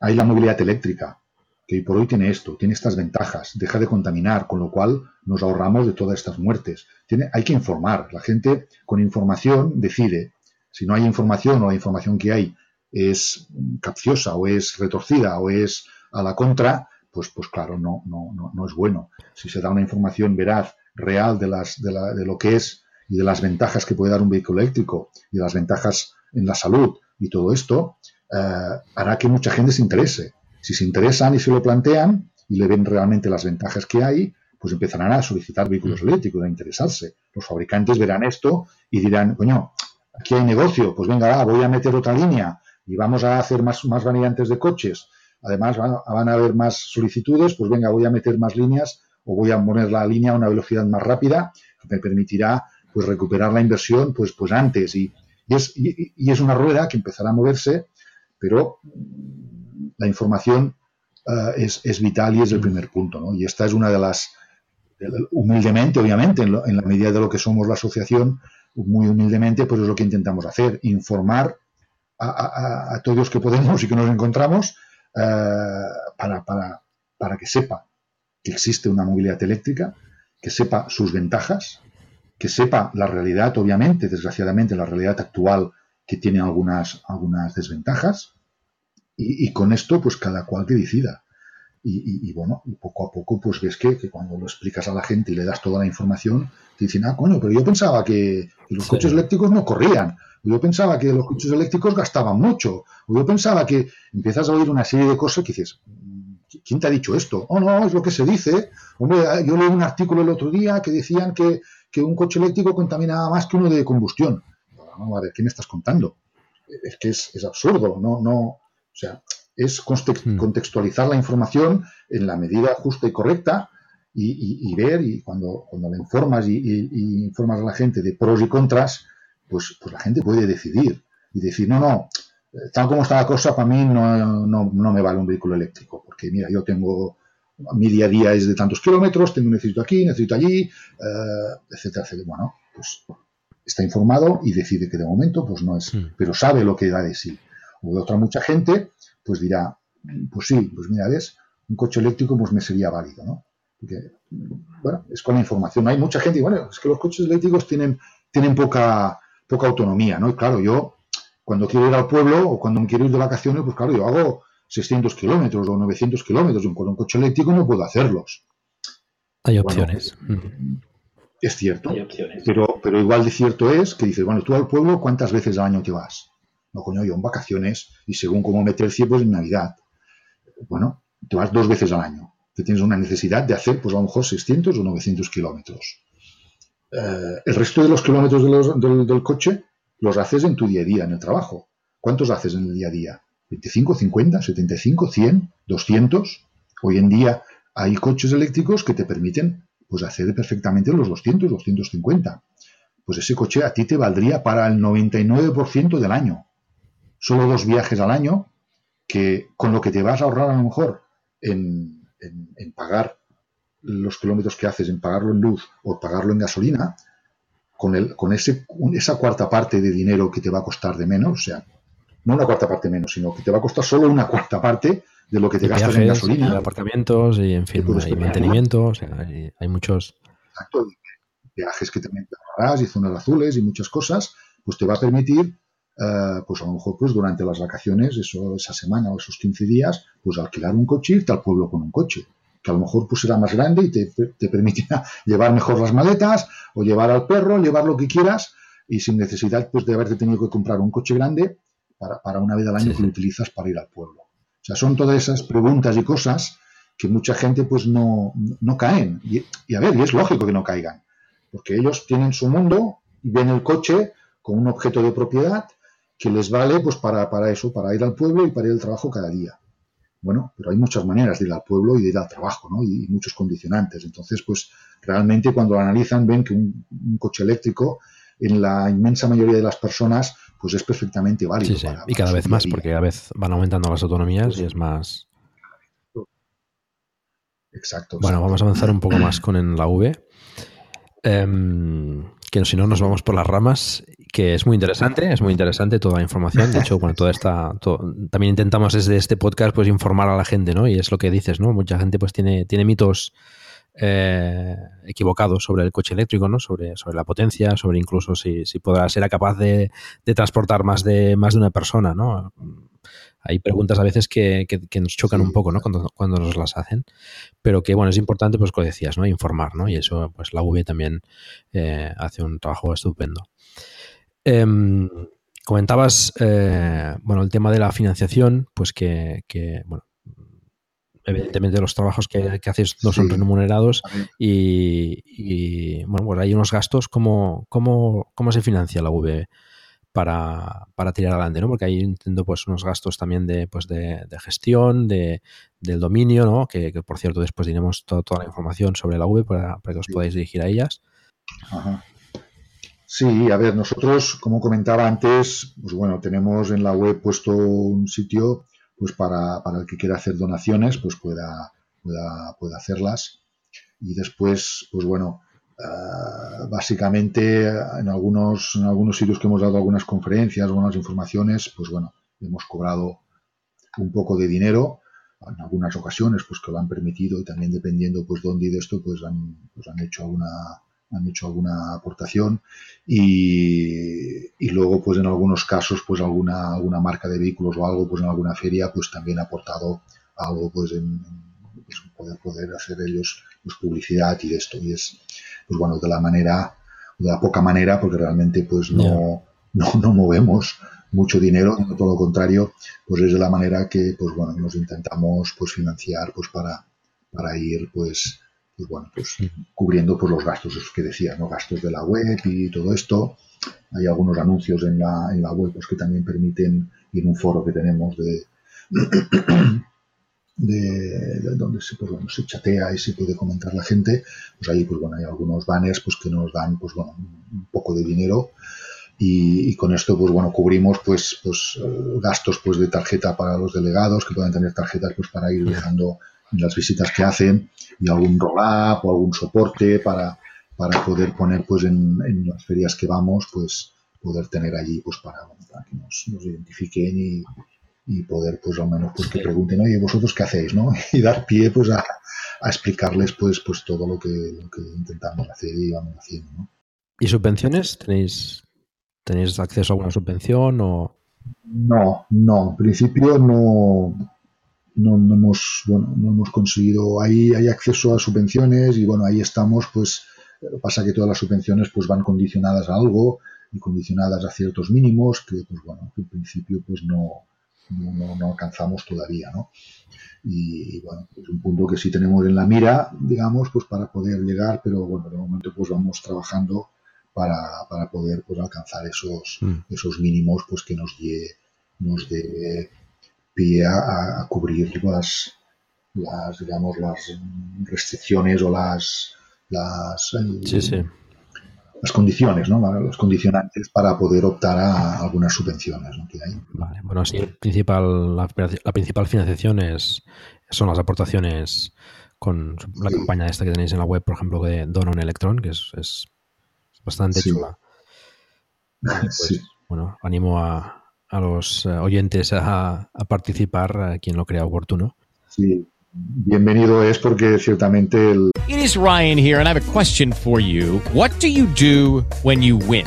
hay la movilidad eléctrica, que hoy por hoy tiene esto, tiene estas ventajas, deja de contaminar, con lo cual nos ahorramos de todas estas muertes. Hay que informar. La gente con información decide. Si no hay información o la información que hay es capciosa o es retorcida o es a la contra, pues, pues claro, no, no, no, no es bueno. Si se da una información veraz, real de, las, de, la, de lo que es y de las ventajas que puede dar un vehículo eléctrico y de las ventajas en la salud y todo esto, eh, hará que mucha gente se interese. Si se interesan y se lo plantean y le ven realmente las ventajas que hay, pues empezarán a solicitar vehículos eléctricos, a interesarse. Los fabricantes verán esto y dirán, coño, aquí hay negocio, pues venga, voy a meter otra línea y vamos a hacer más, más variantes de coches. Además, van, van, a haber más solicitudes, pues venga, voy a meter más líneas o voy a poner la línea a una velocidad más rápida que me permitirá pues recuperar la inversión pues, pues antes. Y, es, y es una rueda que empezará a moverse, pero la información eh, es, vital y es el primer punto. ¿no? Y esta es una de las, humildemente, obviamente, en, la medida de lo que somos la asociación, muy humildemente, pues es lo que intentamos hacer, informar a, todos los que podemos y que nos encontramos para, para, para que sepa que existe una movilidad eléctrica, que sepa sus ventajas, que sepa la realidad, obviamente, desgraciadamente, la realidad actual que tiene algunas, algunas desventajas, y, con esto, pues cada cual que decida. Y, bueno, y poco a poco, pues ves que, cuando lo explicas a la gente y le das toda la información, te dicen, ah, coño, pero yo pensaba que, los coches eléctricos no corrían. Yo pensaba que los coches eléctricos gastaban mucho. O yo pensaba que empiezas a oír una serie de cosas que dices, ¿quién te ha dicho esto? Oh, no, es lo que se dice. Hombre, yo leí un artículo el otro día que decían que, que un coche eléctrico contaminaba más que uno de combustión. Vamos a ver, ¿qué me estás contando? Es que es, es absurdo. No, no, o sea, es hmm. contextualizar la información en la medida justa y correcta y, ver, y cuando, cuando le informas y, informas a la gente de pros y contras, pues, pues la gente puede decidir y decir, no, no, tal como está la cosa, para mí no, no, me vale un vehículo eléctrico, porque mira, yo tengo mi día a día es de tantos kilómetros, tengo necesito aquí, necesito allí, eh, etcétera, etcétera. Bueno, pues está informado y decide que de momento pues no es, Mm. pero sabe lo que da de sí. O otra mucha gente pues dirá, pues sí, pues mira, ves, un coche eléctrico pues me sería válido, ¿no? Porque, bueno, es con la información. Hay mucha gente y bueno, es que los coches eléctricos tienen, tienen poca, poca autonomía, ¿no? Y claro, yo cuando quiero ir al pueblo o cuando me quiero ir de vacaciones, pues claro, yo hago 600 kilómetros o 900 kilómetros y con un coche eléctrico no puedo hacerlos. Hay Bueno, opciones. Es cierto. Pero, pero igual de cierto es que dices, bueno, tú al pueblo, ¿cuántas veces al año te vas? No, coño, yo en vacaciones y según cómo me tercie, pues en Navidad. Bueno, te vas dos veces al año. Te tienes una necesidad de hacer, pues a lo mejor 600 o 900 kilómetros. Eh, el resto de los kilómetros del, coche los haces en tu día a día, en el trabajo. ¿Cuántos haces en el día a día? ¿25, 50, 75, 100, 200? Hoy en día hay coches eléctricos que te permiten pues hacer perfectamente los 200, 250. Pues ese coche a ti te valdría para el 99% del año. Solo dos viajes al año que con lo que te vas a ahorrar a lo mejor en- en pagar los kilómetros que haces, en pagarlo en luz o pagarlo en gasolina, con, el, con ese, esa cuarta parte de dinero que te va a costar de menos, o sea, no una cuarta parte menos, sino que te va a costar solo una cuarta parte de lo que te gastas en viajes, gasolina. aparcamientos y en fin, hay mantenimiento, o sea, hay, hay muchos. Exacto, viajes que también te ahorrarás y zonas azules y muchas cosas, pues te va a permitir, eh, pues a lo mejor pues durante las vacaciones, eso, esa semana o esos 15 días, pues alquilar un coche irte al pueblo con un coche, que a lo mejor pues será más grande y te, te permitirá llevar mejor las maletas o llevar al perro, llevar lo que quieras y sin necesidad pues de haberte tenido que comprar un coche grande para, para una vez al año Sí, que lo utilizas para ir al pueblo. O sea, son todas esas preguntas y cosas que mucha gente pues no, no caen. Y, y a ver, y es lógico que no caigan, porque ellos tienen su mundo y ven el coche como un objeto de propiedad que les vale pues para, para eso, para ir al pueblo y para ir al trabajo cada día. Bueno, pero hay muchas maneras de ir al pueblo y de ir al trabajo, ¿no? Y, muchos condicionantes. Entonces, pues realmente cuando lo analizan ven que un, un coche eléctrico en la inmensa mayoría de las personas pues es perfectamente válido. Sí, sí. para- Y cada vez más, porque cada vez van aumentando las autonomías y es más. Exacto. Bueno, exacto. vamos a avanzar un poco más con en la V. Em, que si no nos vamos por las ramas, que es muy interesante, es muy interesante toda la información. De hecho, bueno, toda esta, también intentamos desde este podcast pues informar a la gente, ¿no? Y es lo que dices, ¿no? Mucha gente pues tiene, tiene mitos eh, equivocados sobre el coche eléctrico, ¿no? Sobre, sobre la potencia, sobre incluso si, si podrá ser capaz de, de transportar más de más de una persona, ¿no? Hay preguntas a veces que, que- que nos chocan Sí, un poco, ¿no? Cuando, cuando nos las hacen pero que bueno, es importante, pues como decías, ¿no? Informar, ¿no? Y eso, pues la V también eh, hace un trabajo estupendo. Em, comentabas, eh, bueno, el tema de la financiación, pues que, que, bueno, evidentemente los trabajos que, que haces no son Sí. remunerados y, y, bueno, pues hay unos gastos, ¿cómo, cómo, cómo se financia la V para, para tirar adelante, ¿no? Porque ahí entiendo pues unos gastos también de, pues, de, de gestión, de, del dominio, ¿no? Que, que, por cierto después diremos to- toda la información sobre la V para, para que os podáis dirigir a ellas. Ajá. Sí, a ver, nosotros, como comentaba antes, pues bueno, tenemos en la web puesto un sitio pues para, para el que quiera hacer donaciones, pues pueda, pueda, pueda hacerlas. Y después, pues bueno, ah, básicamente en algunos, en algunos sitios que hemos dado algunas conferencias, algunas informaciones, pues bueno, hemos cobrado un poco de dinero en algunas ocasiones pues que lo han permitido y también dependiendo pues dónde y de esto pues han, pues han hecho alguna han hecho alguna aportación y, y luego pues en algunos casos pues alguna alguna marca de vehículos o algo pues en alguna feria pues también ha aportado algo pues en, pues, poder poder hacer ellos pues publicidad y esto. Y es pues bueno de la manera de la poca manera porque realmente pues no no, no movemos mucho dinero, todo lo contrario, pues es de la manera que, pues bueno, nos intentamos pues financiar pues para, para ir pues, pues bueno, pues cubriendo pues los gastos esos que decía, ¿no? Gastos de la web y todo esto. Hay algunos anuncios en la, en la web pues que también permiten, y en un foro que tenemos de, de, de donde se, pues, bueno, se chatea y se puede comentar la gente, pues ahí pues bueno, hay algunos banners pues que nos dan pues bueno, un poco de dinero y, y, con esto pues bueno cubrimos pues pues gastos pues de tarjeta para los delegados que puedan tener tarjetas pues para ir dejando en las visitas que hacen y algún roll-up o algún soporte para, para poder poner pues en, en las ferias que vamos, pues poder tener allí pues para, para que nos, nos identifiquen y, y poder pues al menos pues que pregunten oye vosotros qué hacéis no y dar pie pues a, a explicarles pues pues todo lo que, lo que intentamos hacer y vamos haciendo ¿no? ¿Y subvenciones? ¿Tenéis, ¿Tenéis acceso a alguna subvención o...? No, no, en principio no, no, no hemos, bueno, no hemos conseguido, ahí hay acceso a subvenciones y bueno, ahí estamos, pues pasa que todas las subvenciones pues van condicionadas a algo y condicionadas a ciertos mínimos que pues bueno, que en principio pues no, no, no, no alcanzamos todavía, ¿no? Y, y, bueno, es un punto que sí tenemos en la mira, digamos, pues para poder llegar, pero bueno, de momento pues vamos trabajando para, para poder pues alcanzar esos, Mm. esos mínimos pues que nos dé nos dé pie a, a cubrir las, las digamos las restricciones o las las, eh, Sí, sí. las condiciones, ¿no? Los condicionantes para poder optar a algunas subvenciones ¿no? que hay. Vale, bueno, sí, el principal, la, la principal financiación es, son las aportaciones con la campaña esta que tenéis en la web, por ejemplo, de Dona un Electrón, que es, es bastante Sí. chula. Pues, Sí. Bueno, animo a, a los eh, oyentes a, a participar, a quien lo crea oportuno. Sí, bienvenido es porque ciertamente el, It is Ryan here, and I have a question for you. What do you do when you win?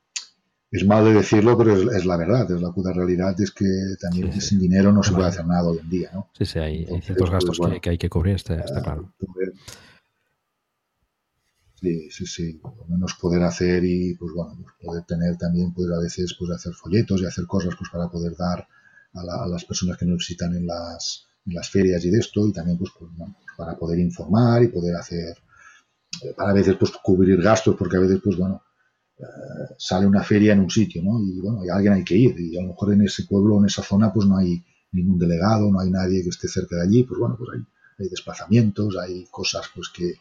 Es mal de decirlo, pero es, es la verdad, es la puta realidad, es que también sin dinero no se puede hacer nada hoy en día, ¿no? Sí, sí, hay, ciertos pues, gastos bueno. que, que hay que cubrir, está, está claro. poder- sí, sí, sí, por lo menos poder hacer y pues bueno, pues poder tener también pues a veces pues hacer folletos y hacer cosas pues para poder dar a, la- a las personas que nos visitan en las, en las ferias y de esto y también pues, pues, bueno, pues, para poder informar y poder hacer eh, para a veces pues cubrir gastos porque a veces pues bueno sale una feria en un sitio ¿no? y bueno y alguien hay que ir y a lo mejor en ese pueblo en esa zona pues no hay ningún delegado no hay nadie que esté cerca de allí pues bueno pues hay, hay desplazamientos hay cosas pues que,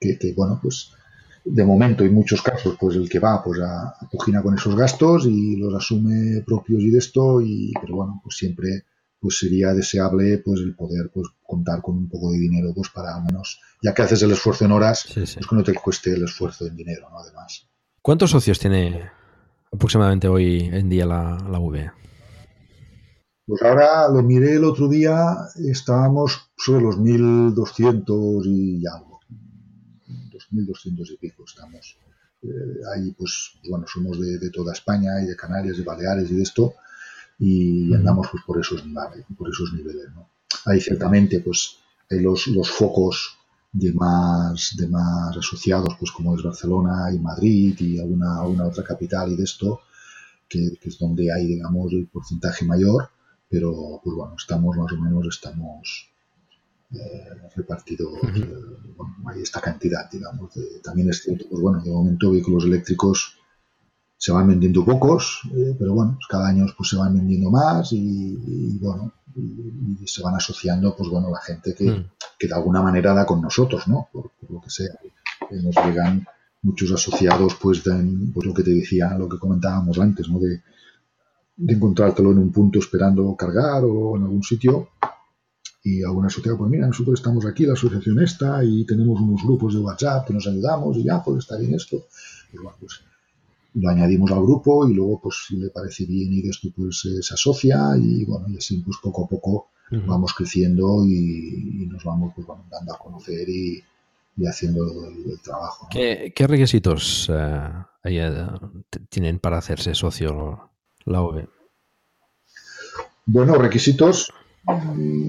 que, que, bueno pues de momento en muchos casos pues el que va pues a, apugina con esos gastos y los asume propios y de esto y pero bueno pues siempre pues sería deseable pues el poder pues contar con un poco de dinero pues para al menos ya que haces el esfuerzo en horas Sí, sí. pues que no te cueste el esfuerzo en dinero no además ¿Cuántos socios tiene aproximadamente hoy en día la, la V? pues ahora lo miré el otro día estábamos sobre los 1200 y algo 2200 y pico estamos Eh, ahí pues, pues, bueno somos de, de toda España y de Canarias y Baleares y de esto y andamos pues por esos niveles por esos niveles ¿no? hay ciertamente pues los, los focos de más de más asociados pues como es Barcelona y Madrid y alguna, alguna otra capital y de esto que, que es donde hay digamos el porcentaje mayor pero pues bueno estamos más o menos estamos eh, repartidos eh, bueno, hay esta cantidad digamos de- también es cierto pues bueno de momento vehículos eléctricos se van vendiendo pocos, eh, pero bueno, pues cada año pues se van vendiendo más y, y, bueno, y, y se van asociando pues bueno la gente que, Mm. que de alguna manera da con nosotros, ¿no? Por, por lo que sea. Eh, nos llegan muchos asociados pues de pues lo que te decía, lo que comentábamos antes, ¿no? De, de encontrártelo en un punto esperando cargar o en algún sitio y algún asociado, pues mira, nosotros estamos aquí, la asociación está y tenemos unos grupos de WhatsApp que nos ayudamos y ya, pues está bien esto. Pues bueno, pues lo añadimos al grupo y luego pues si le parece bien y esto pues eh, se asocia y bueno y así pues poco a poco vamos creciendo y, y nos vamos pues bueno, dando a conocer y, y haciendo el, trabajo. ¿Qué, requisitos eh, tienen para hacerse socio la OVE? Bueno, requisitos,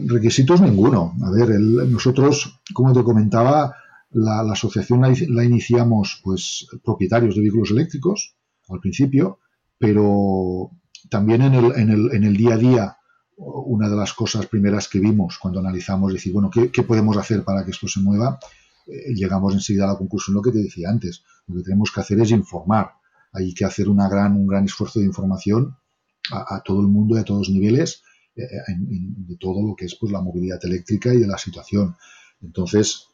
requisitos ninguno. A ver, nosotros, como te comentaba, la, asociación la, iniciamos pues propietarios de vehículos eléctricos al principio, pero también en el, en el, en el día a día una de las cosas primeras que vimos cuando analizamos, decir, bueno, ¿qué, podemos hacer para que esto se mueva? Eh, llegamos enseguida a la conclusión, lo que te decía antes, lo que tenemos que hacer es informar. Hay que hacer una gran, un gran esfuerzo de información a, todo el mundo y a todos los niveles eh, de todo lo que es pues, la movilidad eléctrica y de la situación. Entonces,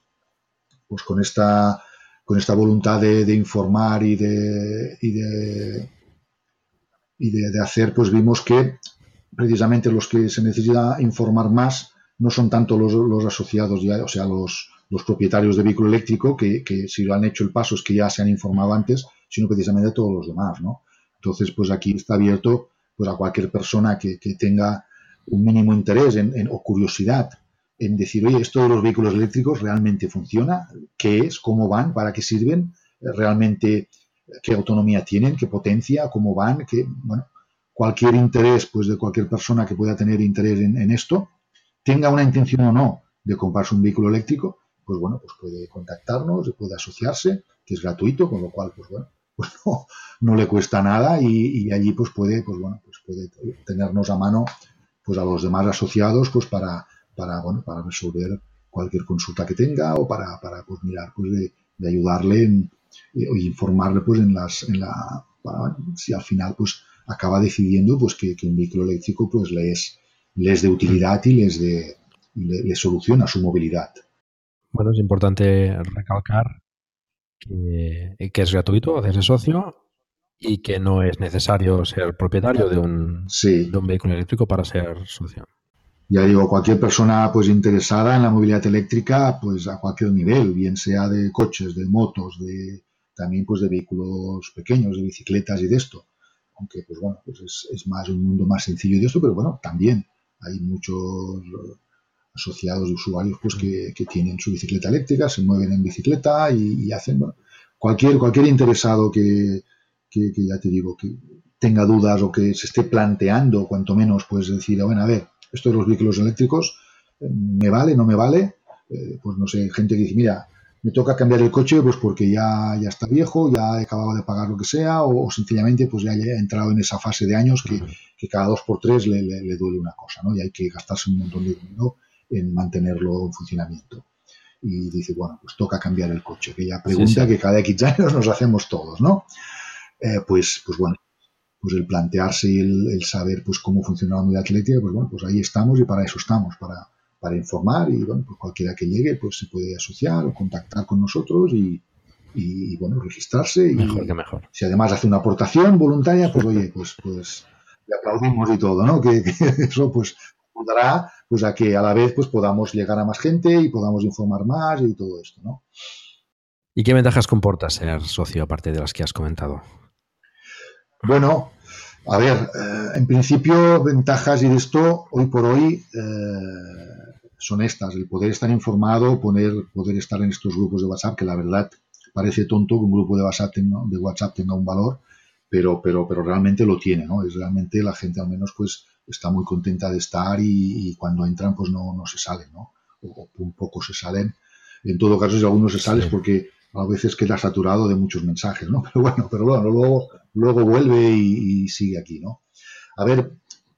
pues con esta, con esta voluntad de, informar y de, y de, y de, hacer, pues vimos que precisamente los que se necesita informar más no son tanto los, asociados ya, o sea, los, los propietarios de vehículo eléctrico, que, si lo han hecho el paso es que ya se han informado antes, sino precisamente todos los demás, ¿no? Entonces, pues aquí está abierto pues a cualquier persona que, tenga un mínimo interés o curiosidad en decir, oye, esto de los vehículos eléctricos realmente funciona, qué es, cómo van, para qué sirven, realmente qué autonomía tienen, qué potencia, cómo van, que, bueno, cualquier interés, pues de cualquier persona que pueda tener interés en, esto, tenga una intención o no de comprarse un vehículo eléctrico, pues bueno, pues puede contactarnos, puede asociarse, que es gratuito, con lo cual, pues bueno, pues no, le cuesta nada y, allí pues puede, pues bueno, pues puede tenernos a mano pues a los demás asociados pues para, para, bueno, para resolver cualquier consulta que tenga o para, para pues mirar pues de, ayudarle en, eh, o informarle pues en las, en la, si al final pues acaba decidiendo pues que, un vehículo eléctrico pues le es, le es de utilidad y les de, le soluciona su movilidad. Bueno, es importante recalcar que, es gratuito hacerse socio y que no es necesario ser propietario de un, de un vehículo eléctrico para ser socio. Ya digo, cualquier persona pues interesada en la movilidad eléctrica, pues a cualquier nivel, bien sea de coches, de motos, de también pues de vehículos pequeños, de bicicletas y de esto. Aunque pues bueno, pues es, es más un mundo más sencillo de esto, pero bueno, también hay muchos asociados de usuarios pues que, tienen su bicicleta eléctrica, se mueven en bicicleta y, hacen cualquier cualquier interesado que, ya te digo que tenga dudas o que se esté planteando cuanto menos pues decir bueno a ver esto de los vehículos eléctricos me vale no me vale eh, pues no sé gente que dice mira me toca cambiar el coche pues porque ya, ya está viejo, ya he acabado de pagar lo que sea, o, sencillamente pues ya he entrado en esa fase de años que, cada dos por tres le, le, duele una cosa, ¿no? Y hay que gastarse un montón de dinero en mantenerlo en funcionamiento. Y dice, bueno, pues toca cambiar el coche, que ya pregunta que cada X años nos hacemos todos, ¿no? Eh, pues, pues bueno, pues el plantearse y el, saber pues cómo funciona la unidad atlética, pues bueno, pues ahí estamos y para eso estamos, para, para informar y bueno, pues cualquiera que llegue pues se puede asociar o contactar con nosotros y, y bueno, registrarse y mejor que mejor. si además hace una aportación voluntaria, pues oye, pues pues le aplaudimos y todo, ¿no? Que, que eso pues ayudará pues a que a la vez pues podamos llegar a más gente y podamos informar más y todo esto, ¿no? ¿Y qué ventajas comporta ser socio aparte de las que has comentado? Bueno, a ver, eh, en principio ventajas y de esto hoy por hoy eh, son estas, el poder estar informado, poder, poder estar en estos grupos de WhatsApp, que la verdad parece tonto que un grupo de WhatsApp tenga, de WhatsApp tenga un valor, pero, pero, pero realmente lo tiene, ¿no? Es realmente la gente al menos pues está muy contenta de estar y, cuando entran pues no, no se salen, ¿no? O, un poco se salen. En todo caso, si algunos se salen es porque a veces queda saturado de muchos mensajes, ¿no? Pero bueno, pero bueno, luego, luego vuelve y, sigue aquí, ¿no? A ver,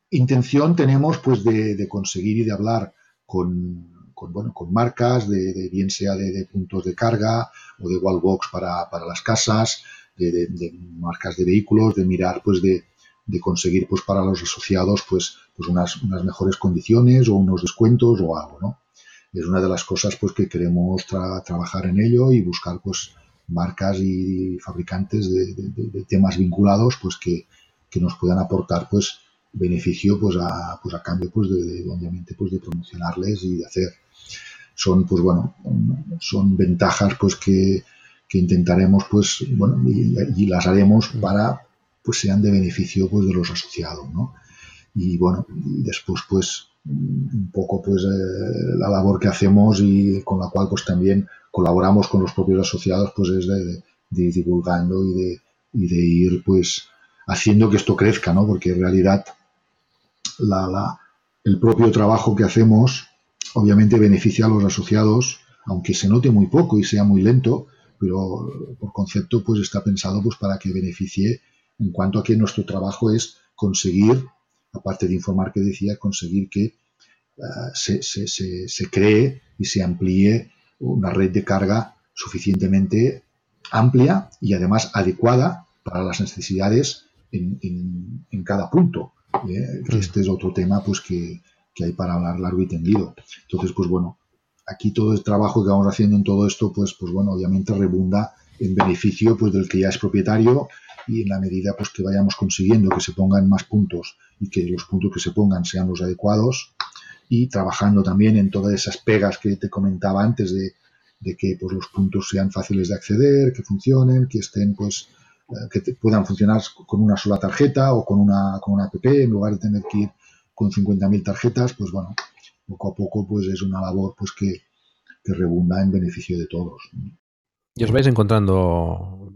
intención tenemos pues de, conseguir y de hablar con, con, bueno, con marcas, de, bien sea de, puntos de carga o de wallbox para, para las casas, de, marcas de vehículos, de mirar pues de, de conseguir pues para los asociados pues, pues unas, unas mejores condiciones o unos descuentos o algo, ¿no? Es una de las cosas pues que queremos trabajar en ello y buscar pues marcas y fabricantes de, temas vinculados pues que, nos puedan aportar pues beneficio pues a, pues a cambio pues de, obviamente pues de promocionarles y de hacer son pues bueno son ventajas pues que, intentaremos pues bueno y, las haremos para pues sean de beneficio pues de los asociados, ¿no? Y bueno, y después pues un poco pues eh, la labor que hacemos y con la cual pues también colaboramos con los propios asociados, pues es de, ir divulgando y de, y de ir pues haciendo que esto crezca, ¿no? Porque en realidad la, la, el propio trabajo que hacemos obviamente beneficia a los asociados, aunque se note muy poco y sea muy lento, pero por concepto pues está pensado pues para que beneficie en cuanto a que nuestro trabajo es conseguir, aparte de informar que decía, conseguir que uh, se, se, se, se, cree y se amplíe una red de carga suficientemente amplia y además adecuada para las necesidades en, en, en cada punto. ¿eh? Este es otro tema pues que, que hay para hablar largo y tendido. Entonces, pues bueno, aquí todo el trabajo que vamos haciendo en todo esto, pues, pues bueno, obviamente rebunda en beneficio pues del que ya es propietario y en la medida pues que vayamos consiguiendo que se pongan más puntos y que los puntos que se pongan sean los adecuados y trabajando también en todas esas pegas que te comentaba antes de, de que pues los puntos sean fáciles de acceder, que funcionen, que estén pues eh, que te, puedan funcionar con una sola tarjeta o con una con una app en lugar de tener que ir con 50.000 tarjetas, pues bueno, poco a poco pues es una labor pues que, que rebunda en beneficio de todos. ¿Y os vais encontrando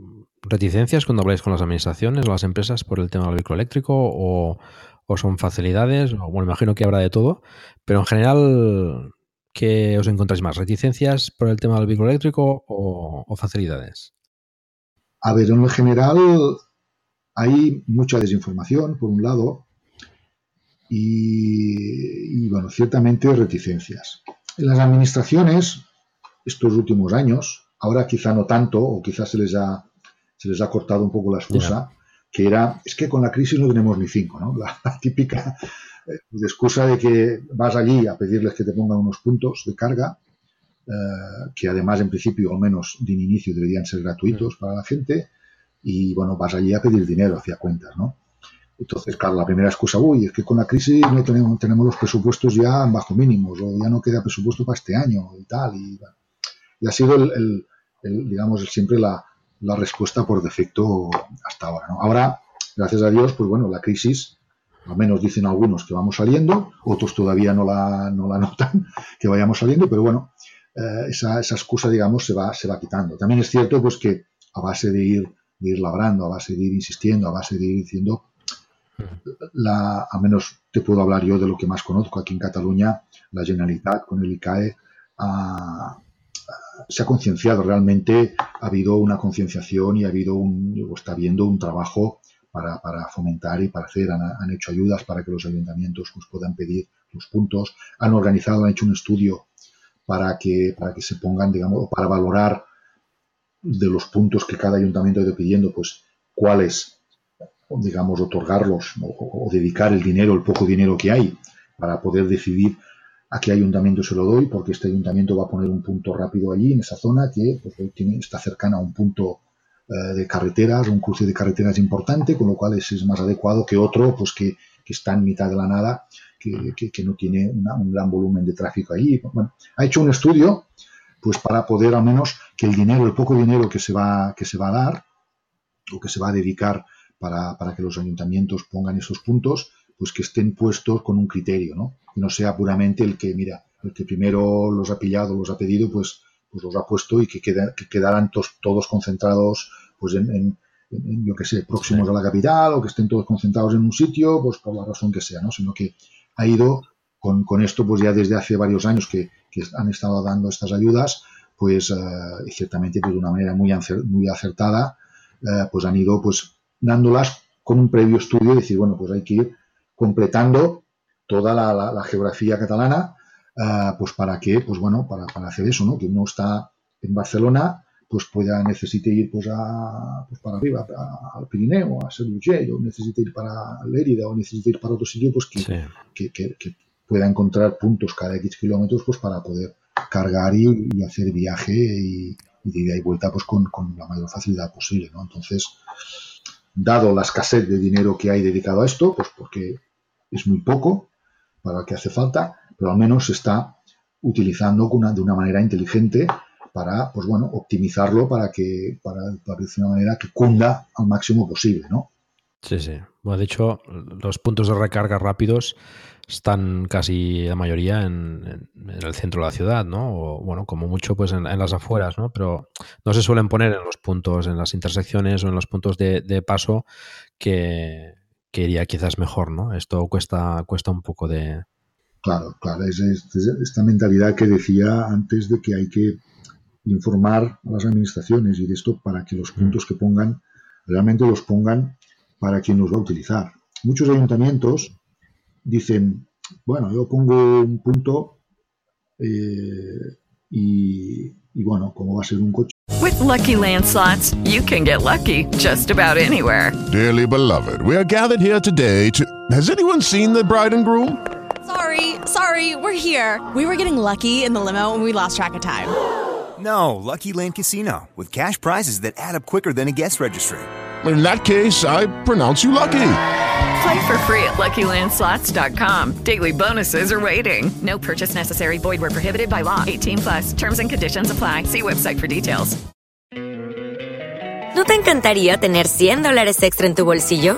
reticencias cuando habláis con las administraciones o las empresas por el tema del vehículo eléctrico o, o son facilidades? O, bueno, imagino que habrá de todo, pero en general, ¿qué os encontráis más? ¿Reticencias por el tema del vehículo eléctrico o, facilidades? A ver, en lo general hay mucha desinformación, por un lado, y, y, bueno, ciertamente reticencias. En las administraciones, estos últimos años, ahora quizá no tanto, o quizás se les ha, se les ha cortado un poco la excusa, yeah. que era, es que con la crisis no tenemos ni cinco, ¿no? La, la típica eh, excusa de que vas allí a pedirles que te pongan unos puntos de carga, eh, que además en principio, al menos de inicio, deberían ser gratuitos mm. para la gente, y bueno, vas allí a pedir dinero hacia cuentas, ¿no? Entonces, claro, la primera excusa, uy, es que con la crisis no tenemos, tenemos los presupuestos ya bajo mínimos, o ya no queda presupuesto para este año y tal. Y, y ha sido, el, el, el, digamos, siempre la, la, respuesta por defecto hasta ahora. Ahora, gracias a Dios, pues bueno, la crisis, al menos dicen algunos que vamos saliendo, otros todavía no la, no la notan, que vayamos saliendo, pero bueno, eh, esa, esa excusa, digamos, se va, se va quitando. También es cierto, pues que a base de ir, ir labrando, a base de ir insistiendo, a base de ir diciendo, la, a menos te puedo hablar yo de lo que más conozco aquí en Cataluña, la Generalitat con el ICAE ha, se ha concienciado realmente, ha habido una concienciación y ha habido un, o está habiendo un trabajo para, para fomentar y para hacer, han, hecho ayudas para que los ayuntamientos pues, puedan pedir los puntos, han organizado, han hecho un estudio para que, para que se pongan, digamos, para valorar de los puntos que cada ayuntamiento ha ido pidiendo, pues cuáles digamos, otorgarlos o, dedicar el dinero, el poco dinero que hay, para poder decidir a qué ayuntamiento se lo doy, porque este ayuntamiento va a poner un punto rápido allí, en esa zona, que pues, tiene, está cercana a un punto eh, de carreteras, un cruce de carreteras importante, con lo cual ese es más adecuado que otro, pues que, que está en mitad de la nada, que, que, que no tiene una, un gran volumen de tráfico allí. Bueno, ha hecho un estudio, pues para poder al menos que el dinero, el poco dinero que se va, que se va a dar, o que se va a dedicar para, para, que los ayuntamientos pongan esos puntos, pues que estén puestos con un criterio, ¿no? Que no sea puramente el que, mira, el que primero los ha pillado, los ha pedido, pues, pues los ha puesto y que, queda, que quedaran tos, todos concentrados, pues en, en, en, yo que sé, próximos sí. a la capital o que estén todos concentrados en un sitio, pues por la razón que sea, ¿no? Sino que ha ido con, con esto, pues ya desde hace varios años que, que han estado dando estas ayudas, pues uh, y ciertamente pues, de una manera muy, muy acertada, uh, pues han ido pues dándolas con un previo estudio y decir, bueno, pues hay que ir completando toda la, la, la geografía catalana, uh, pues para que, pues bueno, para, para, hacer eso, ¿no? Que uno está en Barcelona, pues pueda, necesite ir pues, a, pues para arriba, a, al Pirineo, a Urgell, o necesite ir para Lérida, o necesite ir para otro sitio, pues que, sí. que, que, que, pueda encontrar puntos cada X kilómetros, pues para poder cargar y, y hacer viaje y, y de ida y vuelta, pues con, con la mayor facilidad posible, ¿no? Entonces, dado la escasez de dinero que hay dedicado a esto, pues porque es muy poco para lo que hace falta, pero al menos se está utilizando de una manera inteligente para, pues bueno, optimizarlo para que, para, para de una manera que cunda al máximo posible, ¿no? Sí, sí. Bueno, de hecho, los puntos de recarga rápidos están casi la mayoría en, el centro de la ciudad, ¿no? O, bueno, como mucho, pues en, las afueras, ¿no? Pero no se suelen poner en los puntos, en las intersecciones o en los puntos de, paso que, que, iría quizás mejor, ¿no? Esto cuesta, cuesta un poco de... Claro, claro, es, esta mentalidad que decía antes de que hay que informar a las administraciones y de esto para que los mm. puntos que pongan realmente los pongan para quien los va a utilizar. Muchos ayuntamientos dicen, bueno, yo pongo un punto eh, y, y bueno, como va a ser un coche. With lucky landslots, you can get lucky just about anywhere. Dearly beloved, we are gathered here today to. Has anyone seen the bride and groom? Sorry, sorry, we're here. We were getting lucky in the limo and we lost track of time. No, Lucky Land Casino, with cash prizes that add up quicker than a guest registry in that case, I pronounce you lucky. Play for free at LuckyLandSlots.com. Daily bonuses are waiting. No purchase necessary. Void were prohibited by law. 18 plus. Terms and conditions apply. See website for details. ¿No te encantaría tener 100 dólares extra en tu bolsillo?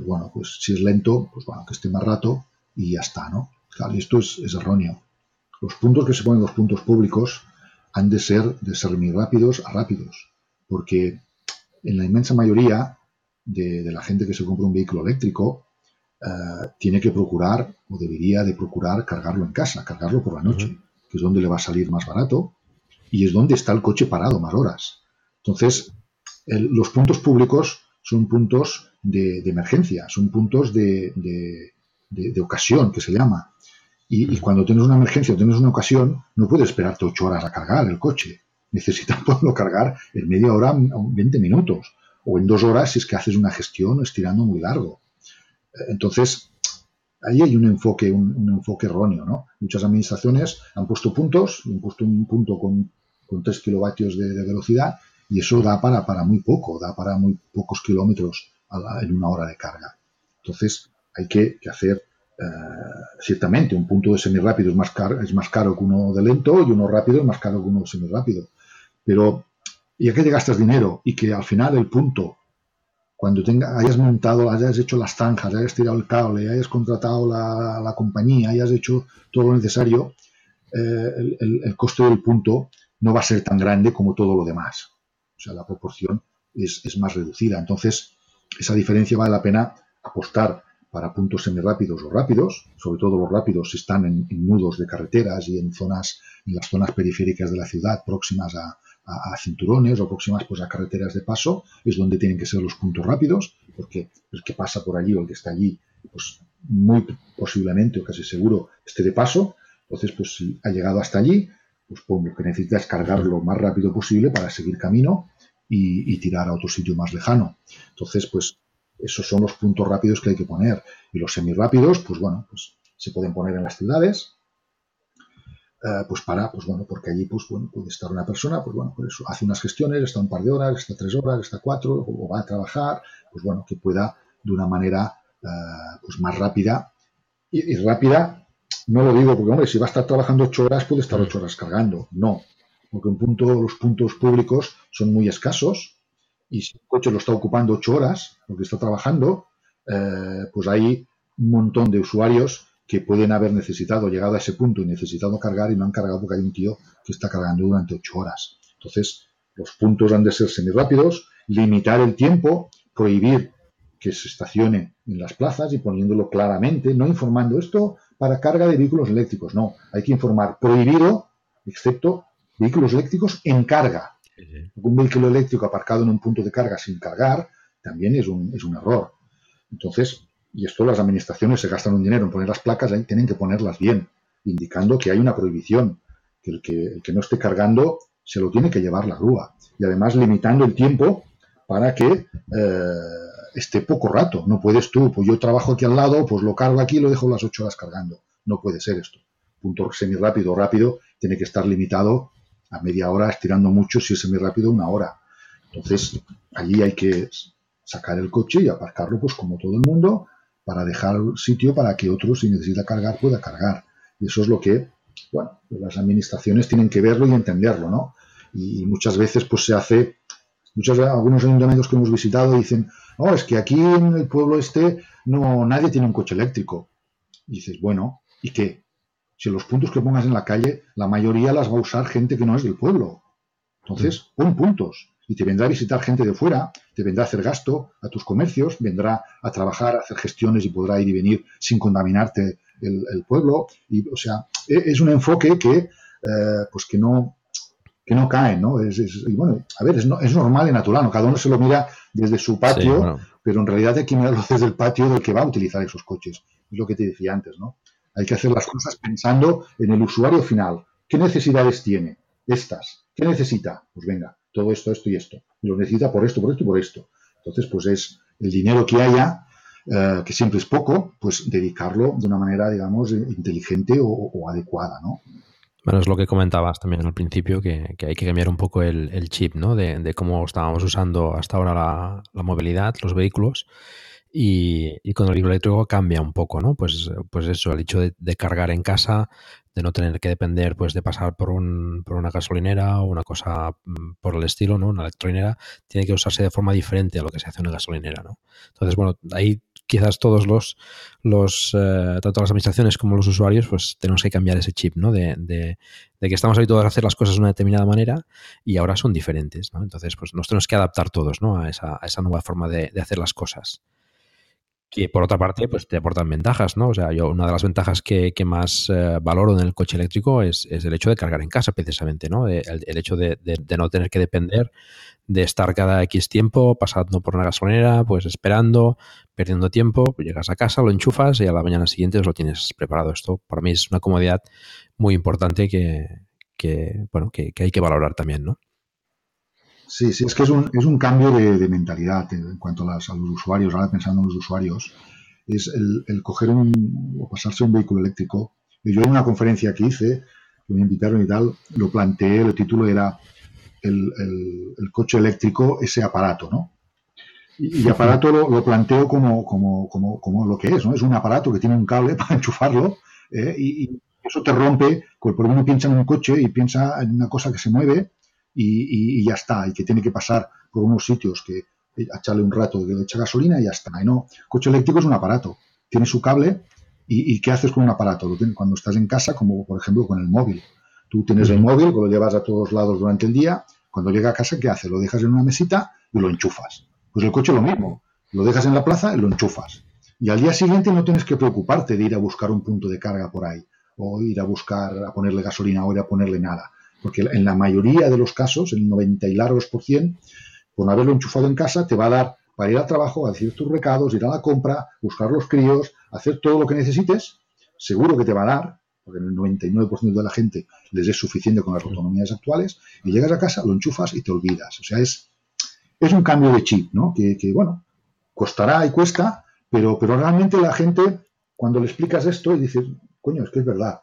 pues, bueno, pues si es lento, pues bueno, que esté más rato y ya está, ¿no? Claro, y esto es, es erróneo. Los puntos que se ponen los puntos públicos han de ser de ser muy rápidos a rápidos, porque en la inmensa mayoría de, la gente que se compra un vehículo eléctrico eh, tiene que procurar o debería de procurar cargarlo en casa, cargarlo por la noche, que es donde le va a salir más barato y es donde está el coche parado más horas. Entonces, los puntos públicos son puntos de, emergencia, son puntos de, ocasión, que se llama. Y, y, cuando tienes una emergencia o tienes una ocasión, no puedes esperarte ocho horas a cargar el coche necesitas poderlo cargar en media hora, 20 minutos, o en dos horas si es que haces una gestión estirando muy largo. Entonces, ahí hay un enfoque, un, enfoque erróneo, ¿no? Muchas administraciones han puesto puntos, han puesto un punto con, con 3 kilovatios de, velocidad y eso da para, para muy poco, da para muy pocos kilómetros en una hora de carga. Entonces, hay que, hacer eh, ciertamente un punto de semirápido es más, caro, es más caro que uno de lento y uno rápido es más caro que uno de semirápido. Pero ya que te gastas dinero y que al final el punto, cuando tenga, hayas montado, hayas hecho las zanjas, hayas tirado el cable, hayas contratado la, compañía, hayas hecho todo lo necesario, eh, el, el, coste del punto no va a ser tan grande como todo lo demás. O sea, la proporción es, es más reducida. Entonces, esa diferencia vale la pena apostar para puntos semirápidos o rápidos, sobre todo los rápidos si están en, nudos de carreteras y en zonas, en las zonas periféricas de la ciudad próximas a, cinturones o próximas pues, a carreteras de paso, es donde tienen que ser los puntos rápidos, porque el que pasa por allí o el que está allí, pues muy posiblemente o casi seguro esté de paso. Entonces, pues si ha llegado hasta allí, pues, pues lo que necesita es cargar lo más rápido posible para seguir camino y, y tirar a otro sitio más lejano. Entonces, pues esos son los puntos rápidos que hay que poner. Y los semirápidos, pues bueno, pues se pueden poner en las ciudades, eh, pues para, pues bueno, porque allí pues bueno, puede estar una persona, pues bueno, pues hace unas gestiones, está un par de horas, está tres horas, está cuatro, o va a trabajar, pues bueno, que pueda de una manera eh, pues más rápida y, rápida, no lo digo porque hombre, si va a estar trabajando ocho horas puede estar ocho horas cargando, no, porque un punto, los puntos públicos son muy escasos y si el coche lo está ocupando ocho horas, porque está trabajando, eh, pues hay un montón de usuarios que pueden haber necesitado, llegado a ese punto y necesitado cargar y no han cargado porque hay un tío que está cargando durante ocho horas. Entonces, los puntos han de ser semirápidos, limitar el tiempo, prohibir que se estacione en las plazas y poniéndolo claramente, no informando esto para carga de vehículos eléctricos, no, hay que informar prohibido, excepto vehículos eléctricos en carga. Un vehículo eléctrico aparcado en un punto de carga sin cargar también es un, es un error. Entonces, y esto las administraciones se gastan un dinero en poner las placas, ahí tienen que ponerlas bien, indicando que hay una prohibición, que el que, el que no esté cargando se lo tiene que llevar la grúa. Y además limitando el tiempo para que eh, esté poco rato. No puedes tú, pues yo trabajo aquí al lado, pues lo cargo aquí y lo dejo las ocho horas cargando. No puede ser esto. Punto semi rápido, rápido, tiene que estar limitado a media hora, estirando mucho, si es semi rápido, una hora. Entonces, allí hay que sacar el coche y aparcarlo, pues como todo el mundo, para dejar sitio para que otro, si necesita cargar, pueda cargar. Y eso es lo que, bueno, las administraciones tienen que verlo y entenderlo, ¿no? Y muchas veces, pues se hace, muchos, algunos ayuntamientos que hemos visitado dicen, no, es que aquí en el pueblo este no, nadie tiene un coche eléctrico. Y dices, bueno, ¿y qué? Si los puntos que pongas en la calle, la mayoría las va a usar gente que no es del pueblo. Entonces, pon puntos y te vendrá a visitar gente de fuera, te vendrá a hacer gasto a tus comercios, vendrá a trabajar, a hacer gestiones y podrá ir y venir sin contaminarte el, pueblo. Y, o sea, e, es un enfoque que, eh, pues que no, que no cae, ¿no? Es, y bueno, a ver, es, es, normal y natural, ¿no? Cada uno se lo mira desde su patio, pero en realidad hay que mirarlo desde el patio del que va a utilizar esos coches. Es lo que te decía antes, ¿no? Hay que hacer las cosas pensando en el usuario final. ¿Qué necesidades tiene? Estas. ¿Qué necesita? Pues venga, todo esto, esto y esto. Y lo necesita por esto, por esto y por esto. Entonces, pues es el dinero que haya, eh, que siempre es poco, pues dedicarlo de una manera, digamos, inteligente o, adecuada, ¿no? Bueno, es lo que comentabas también al principio, que, hay que cambiar un poco el, chip, ¿no? De, cómo estábamos usando hasta ahora la, movilidad, los vehículos, y, con el vehículo eléctrico cambia un poco, ¿no? Pues, pues eso, el hecho de, cargar en casa, de no tener que depender pues de pasar por, un, por una gasolinera o una cosa mm, por el estilo, ¿no? Una electrolinera, tiene que usarse de forma diferente a lo que se hace en una gasolinera, ¿no? Entonces, bueno, ahí quizás todos los, los eh, tanto las administraciones como los usuarios, pues tenemos que cambiar ese chip, ¿no? De, de, que estamos habituados a hacer las cosas de una determinada manera y ahora son diferentes, ¿no? Entonces, pues nos tenemos que adaptar todos, ¿no? A esa, a esa nueva forma de, de hacer las cosas que por otra parte pues te aportan ventajas, ¿no? O sea, yo una de las ventajas que, más eh, valoro en el coche eléctrico es, el hecho de cargar en casa precisamente, ¿no? El, hecho de, no tener que depender de estar cada X tiempo pasando por una gasolinera, pues esperando, perdiendo tiempo, pues llegas a casa, lo enchufas y a la mañana siguiente lo tienes preparado. Esto para mí es una comodidad muy importante que, bueno, que hay que valorar también, ¿no? Sí, sí, es que es un, es un cambio de, mentalidad en cuanto a, los usuarios, ahora pensando en los usuarios, es el, coger un, o pasarse un vehículo eléctrico. Yo en una conferencia que hice, que me invitaron y tal, lo planteé, el título era el, coche eléctrico, ese aparato, ¿no? Y, aparato lo, planteo como, como, como, como, lo que es, ¿no? Es un aparato que tiene un cable para enchufarlo ¿eh? y, eso te rompe, porque uno piensa en un coche y piensa en una cosa que se mueve y, ya está, y que tiene que pasar por unos sitios que eh, echarle un rato de echa gasolina y ya está. Y no, coche eléctrico es un aparato, tiene su cable y, ¿qué haces con un aparato? Cuando estás en casa, como por ejemplo con el móvil. Tú tienes el móvil, lo llevas a todos lados durante el día, cuando llega a casa, ¿qué haces? Lo dejas en una mesita y lo enchufas. Pues el coche lo mismo, lo dejas en la plaza y lo enchufas. Y al día siguiente no tienes que preocuparte de ir a buscar un punto de carga por ahí, o ir a buscar, a ponerle gasolina o ir a ponerle nada porque en la mayoría de los casos, el 90 y largos por cien, por no haberlo enchufado en casa, te va a dar para ir al trabajo, a decir tus recados, ir a la compra, buscar los críos, hacer todo lo que necesites, seguro que te va a dar, porque en el 99% de la gente les es suficiente con las autonomías actuales, y llegas a casa, lo enchufas y te olvidas. O sea, es, es un cambio de chip, ¿no? Que, bueno, costará y cuesta, pero, pero realmente la gente, cuando le explicas esto y dices, coño, es que es verdad,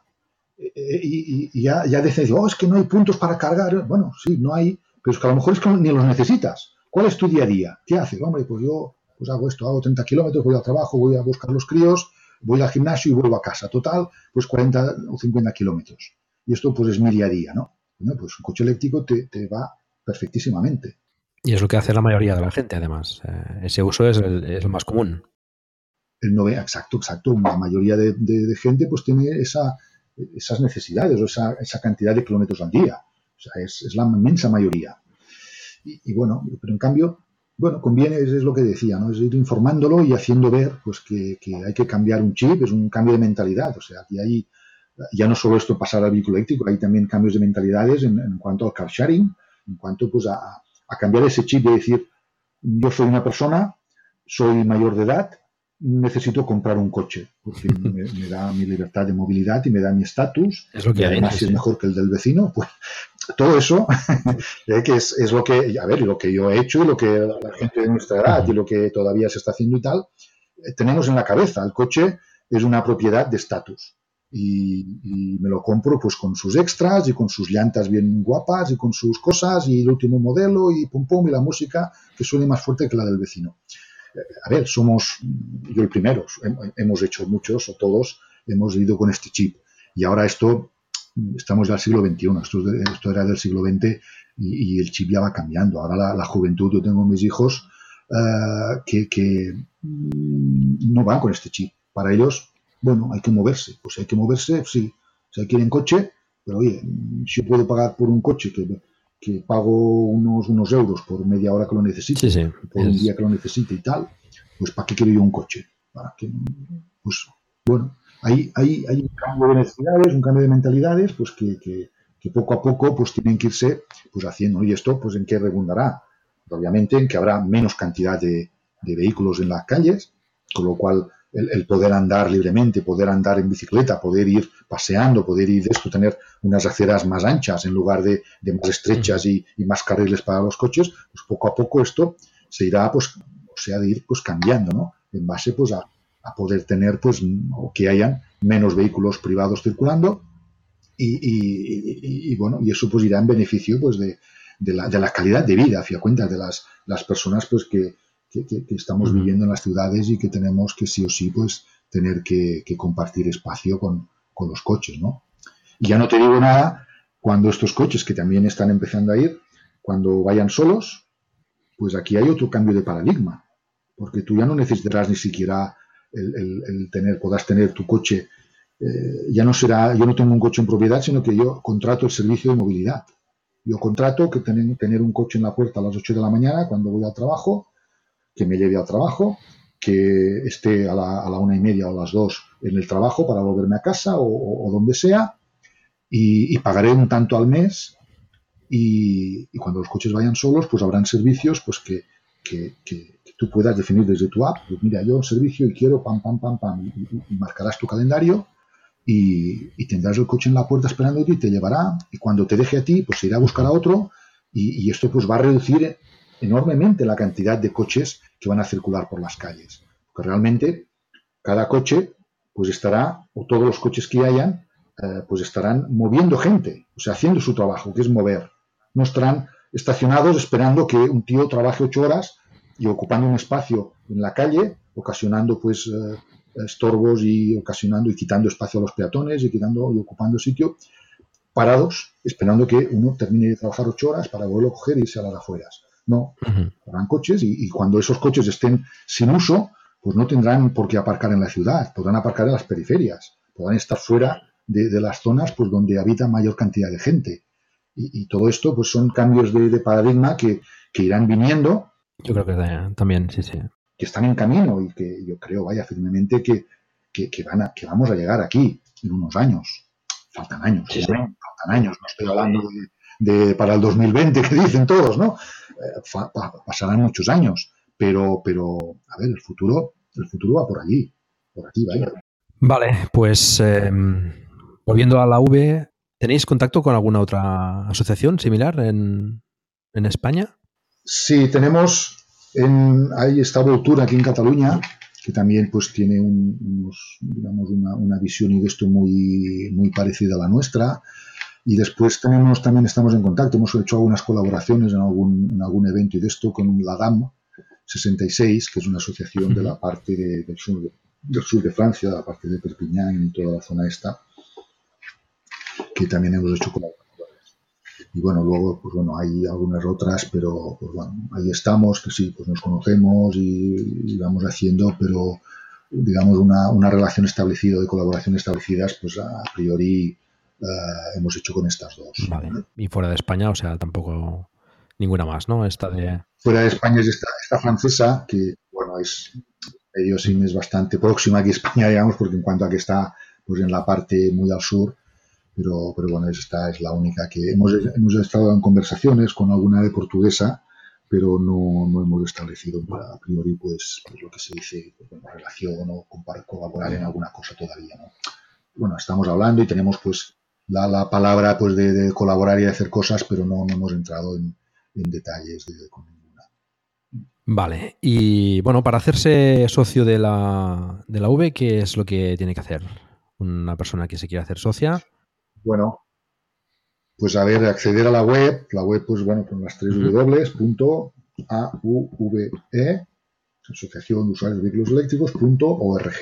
y, ya, ya dices, oh, es que no hay puntos para cargar. Bueno, sí, no hay, pero es que a lo mejor es que ni los necesitas. ¿Cuál es tu día a día? ¿Qué haces? Hombre, pues yo pues hago esto, hago 30 kilómetros, voy al trabajo, voy a buscar los críos, voy al gimnasio y vuelvo a casa. Total, pues 40 o 50 kilómetros. Y esto pues es mi día a día, ¿no? Bueno, pues un coche eléctrico te, te va perfectísimamente. Y es lo que hace la mayoría de la gente, además. Eh, ese uso es el, es el, más común. El no, exacto, exacto. La mayoría de, de gente pues tiene esa, esas necesidades o esa, esa cantidad de kilómetros al día. O sea, es, es la inmensa mayoría. Y, bueno, pero en cambio, bueno, conviene, es, lo que decía, ¿no? Es ir informándolo y haciendo ver pues que, que, hay que cambiar un chip, es un cambio de mentalidad. O sea, aquí hay ya no solo esto pasar al vehículo eléctrico, hay también cambios de mentalidades en, en cuanto al car sharing, en cuanto pues a, a cambiar ese chip de decir, yo soy una persona, soy mayor de edad, necesito comprar un coche, porque me, da mi libertad de movilidad y me da mi estatus. Es lo que y además, si es mejor que el del vecino, pues todo eso, eh, que es, es, lo que, a ver, lo que yo he hecho y lo que la gente de nuestra edad y lo que todavía se está haciendo y tal, eh, tenemos en la cabeza. El coche es una propiedad de estatus. Y, y, me lo compro pues con sus extras y con sus llantas bien guapas y con sus cosas y el último modelo y pum pum y la música que suene más fuerte que la del vecino. A ver, somos, yo el primero, hemos hecho muchos o todos, hemos ido con este chip. Y ahora esto estamos del siglo XXI, esto, esto, era del siglo XX y, el chip ya va cambiando. Ahora la, juventud, yo tengo mis hijos uh, que, mm, no van con este chip. Para ellos, bueno, hay que moverse. Pues hay que moverse, sí. Si quieren coche, pero oye, si yo puedo pagar por un coche que, que pago unos, unos euros por media hora que lo necesite, sí, sí. por un día que lo necesite y tal, pues ¿para qué quiero yo un coche? Para que, pues bueno, hay, hay, hay un cambio de necesidades, un cambio de mentalidades, pues que, que, que, poco a poco pues tienen que irse pues haciendo. Y esto, pues en qué redundará? Obviamente en que habrá menos cantidad de, de vehículos en las calles, con lo cual el, poder andar libremente, poder andar en bicicleta, poder ir paseando, poder ir de esto, tener unas aceras más anchas en lugar de, más estrechas y, más carriles para los coches, pues poco a poco esto se irá, pues, o sea, de ir pues cambiando, ¿no? En base pues a, poder tener, pues, o que hayan menos vehículos privados circulando y, bueno, y eso pues irá en beneficio pues de, la, de la calidad de vida, a cuenta de las, las personas pues que, que, que, que estamos viviendo en las ciudades y que tenemos que sí o sí pues tener que, que compartir espacio con, con, los coches, ¿no? Y ya no te digo nada cuando estos coches que también están empezando a ir, cuando vayan solos, pues aquí hay otro cambio de paradigma, porque tú ya no necesitarás ni siquiera el, el, el tener, podrás tener tu coche, eh, ya no será, yo no tengo un coche en propiedad, sino que yo contrato el servicio de movilidad. Yo contrato que tener, tener un coche en la puerta a las 8 de la mañana cuando voy al trabajo, que me lleve al trabajo, que esté a la, a la una y media o a las dos en el trabajo para volverme a casa o, donde sea, y, pagaré un tanto al mes. Y, cuando los coches vayan solos, pues habrán servicios pues que, que, que, tú puedas definir desde tu app. Pues mira, yo un servicio y quiero pam, pam, pam, pam, y, marcarás tu calendario y, tendrás el coche en la puerta esperándote y te llevará. Y cuando te deje a ti, pues irá a buscar a otro. Y esto pues va a reducir enormemente la cantidad de coches que van a circular por las calles. Porque realmente cada coche pues estará, o todos los coches que hayan, eh, pues estarán moviendo gente, o sea, haciendo su trabajo, que es mover. No estarán estacionados esperando que un tío trabaje ocho horas y ocupando un espacio en la calle, ocasionando pues eh, estorbos y ocasionando y quitando espacio a los peatones y quitando y ocupando sitio, parados, esperando que uno termine de trabajar ocho horas para volverlo a coger e irse a las afueras. No, uh -huh. habrán coches y, y, cuando esos coches estén sin uso, pues no tendrán por qué aparcar en la ciudad, podrán aparcar en las periferias, podrán estar fuera de, de las zonas pues donde habita mayor cantidad de gente. Y, y todo esto pues son cambios de, de paradigma que, que, irán viniendo. Yo creo que también, sí, sí. Que están en camino y que yo creo, vaya, firmemente que, que, que van a, que vamos a llegar aquí en unos años. Faltan años, sí, sí. faltan años, no estoy hablando de, de, para el 2020 que dicen todos, ¿no? Eh, pasarán muchos años, pero, pero, a ver, el futuro, el futuro va por allí, por aquí, vaya. Vale, pues eh, volviendo a la V, ¿tenéis contacto con alguna otra asociación similar en, en España? Sí, tenemos, en, hay esta Voltura aquí en Cataluña, que también pues tiene un, unos, digamos, una, una, visión y de esto muy, muy parecida a la nuestra. Y después tenemos, también estamos en contacto, hemos hecho algunas colaboraciones en algún, en algún evento y de esto con la DAM 66, que es una asociación de la parte de, del, sur de, del sur de Francia, de la parte de Perpiñán y toda la zona esta, que también hemos hecho colaboraciones. Y bueno, luego, pues bueno, hay algunas otras, pero pues bueno, ahí estamos, que sí, pues nos conocemos y, y vamos haciendo, pero digamos una, una relación establecida, de colaboración establecidas, pues a priori uh, hemos hecho con estas dos. Vale. ¿no? Y fuera de España, o sea, tampoco ninguna más, ¿no? Esta de... Fuera de España es esta, esta francesa, que, bueno, es medio sí es bastante próxima aquí a España, digamos, porque en cuanto a que está pues en la parte muy al sur, pero, pero bueno, esta es la única que hemos, hemos estado en conversaciones con alguna de portuguesa, pero no, no hemos establecido a priori pues, pues lo que se dice pues, relación o colaborar en alguna cosa todavía, ¿no? Bueno, estamos hablando y tenemos pues la, palabra pues de, colaborar y de hacer cosas, pero no, hemos entrado en, detalles de, con ninguna. Vale, y bueno, para hacerse socio de la, de la V, ¿qué es lo que tiene que hacer una persona que se quiere hacer socia? Bueno, pues a ver, acceder a la web, la web pues bueno, con las tres W, punto AUVE, Asociación de Usuarios de Vehículos Eléctricos.org.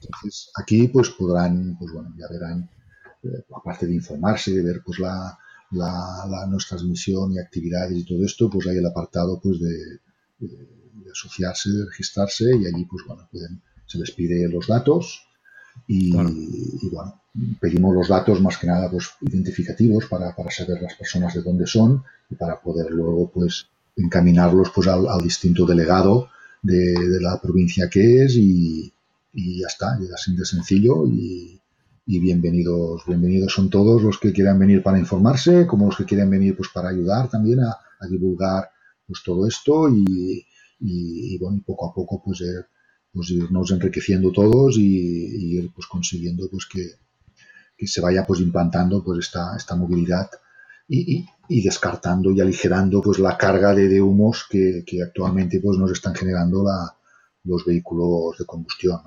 Entonces, aquí pues podrán, pues bueno, ya verán, aparte de informarse, de ver pues la, la, nuestra misión y actividades y todo esto, pues hay el apartado pues de, asociarse, de registrarse y allí pues bueno, pueden, se les pide los datos y, bueno, pedimos los datos más que nada pues identificativos para, para saber las personas de dónde son y para poder luego pues encaminarlos pues al, distinto delegado de, la provincia que es y, ya está, y así de sencillo y, bienvenidos, bienvenidos son todos los que quieran venir para informarse, como los que quieren venir pues para ayudar también a, divulgar pues todo esto y, bueno, poco a poco pues, eh, pues irnos enriqueciendo todos y, ir pues consiguiendo pues que, que, se vaya pues implantando pues esta, esta movilidad y, y descartando y aligerando pues la carga de, humos que, actualmente pues nos están generando la, los vehículos de combustión.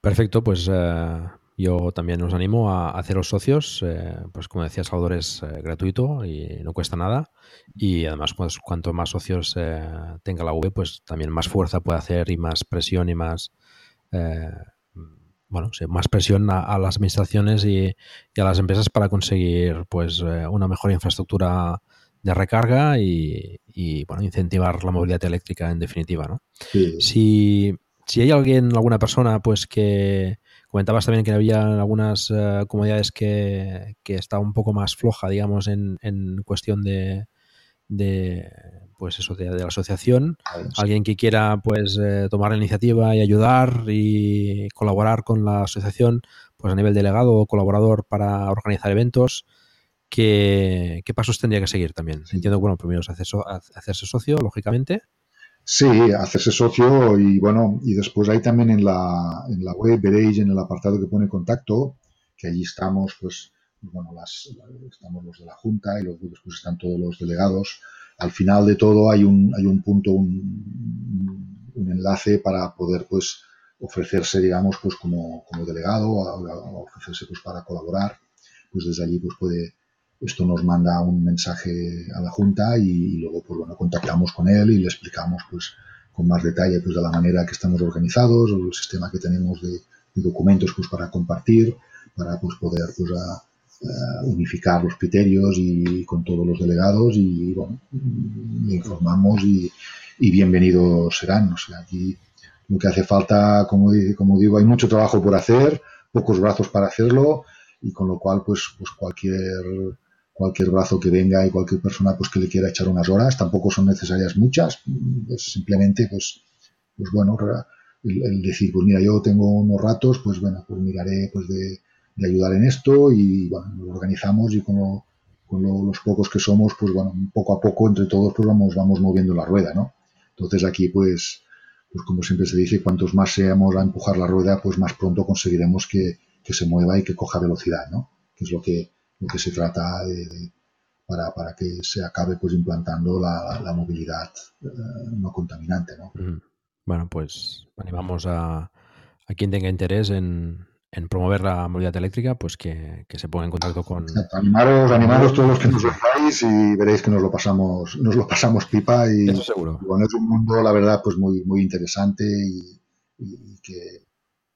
Perfecto, pues eh, yo también os animo a haceros socios. Eh, pues como decía Salvador, es eh, gratuito y no cuesta nada. Y además, pues, cuanto más socios tenga la V, pues también más fuerza puede hacer y más presión y más bueno, más presión a, las administraciones y, a las empresas para conseguir pues eh, una mejor infraestructura de recarga y, bueno, incentivar la movilidad eléctrica en definitiva, ¿no? Si, hay alguien, alguna persona, pues que comentabas también que había algunas uh, comunidades que, que está un poco más floja, digamos, en, en cuestión de, de pues eso de, la asociación. Alguien que quiera pues eh, tomar la iniciativa y ayudar y colaborar con la asociación pues a nivel delegado o colaborador para organizar eventos ¿qué, pasos tendría que seguir también? Entiendo bueno primero es hacerse socio lógicamente Sí, hacerse socio y bueno, y después ahí también en la, en la web veréis en el apartado que pone contacto, que allí estamos, pues, bueno, las, estamos los de la Junta y luego después están todos los delegados al final de todo hay un, hay un punto, un, enlace para poder pues ofrecerse, digamos, pues como, como delegado, ofrecerse pues para colaborar. Pues desde allí pues puede, esto nos manda un mensaje a la Junta y, luego pues bueno, contactamos con él y le explicamos pues con más detalle pues de la manera que estamos organizados, el sistema que tenemos de, documentos pues para compartir, para pues poder pues a, eh, unificar los criterios y con todos los delegados y bueno, informamos y, bienvenidos serán. O sea, aquí lo que hace falta, como, como digo, hay mucho trabajo por hacer, pocos brazos para hacerlo y con lo cual pues, pues cualquier cualquier brazo que venga y cualquier persona pues que le quiera echar unas horas, tampoco son necesarias muchas, es simplemente pues, pues bueno, el, decir, pues mira, yo tengo unos ratos, pues bueno, pues miraré pues de, de ayudar en esto y bueno, lo organizamos y con, con los pocos que somos, pues bueno, poco a poco entre todos pues vamos, vamos moviendo la rueda, ¿no? Entonces aquí pues, pues como siempre se dice, cuantos más seamos a empujar la rueda, pues más pronto conseguiremos que, que se mueva y que coja velocidad, ¿no? Que es lo que, lo que se trata de, para, para, que se acabe pues implantando la, la movilidad eh, no contaminante, ¿no? Bueno, pues animamos a, a quien tenga interés en, en promover la movilidad eléctrica, pues que, se ponga en contacto con. Animaros, animaros todos los que nos veáis y veréis que nos lo pasamos, nos lo pasamos pipa y Eso seguro. Bueno, es un mundo, la verdad, pues muy, muy interesante y, que,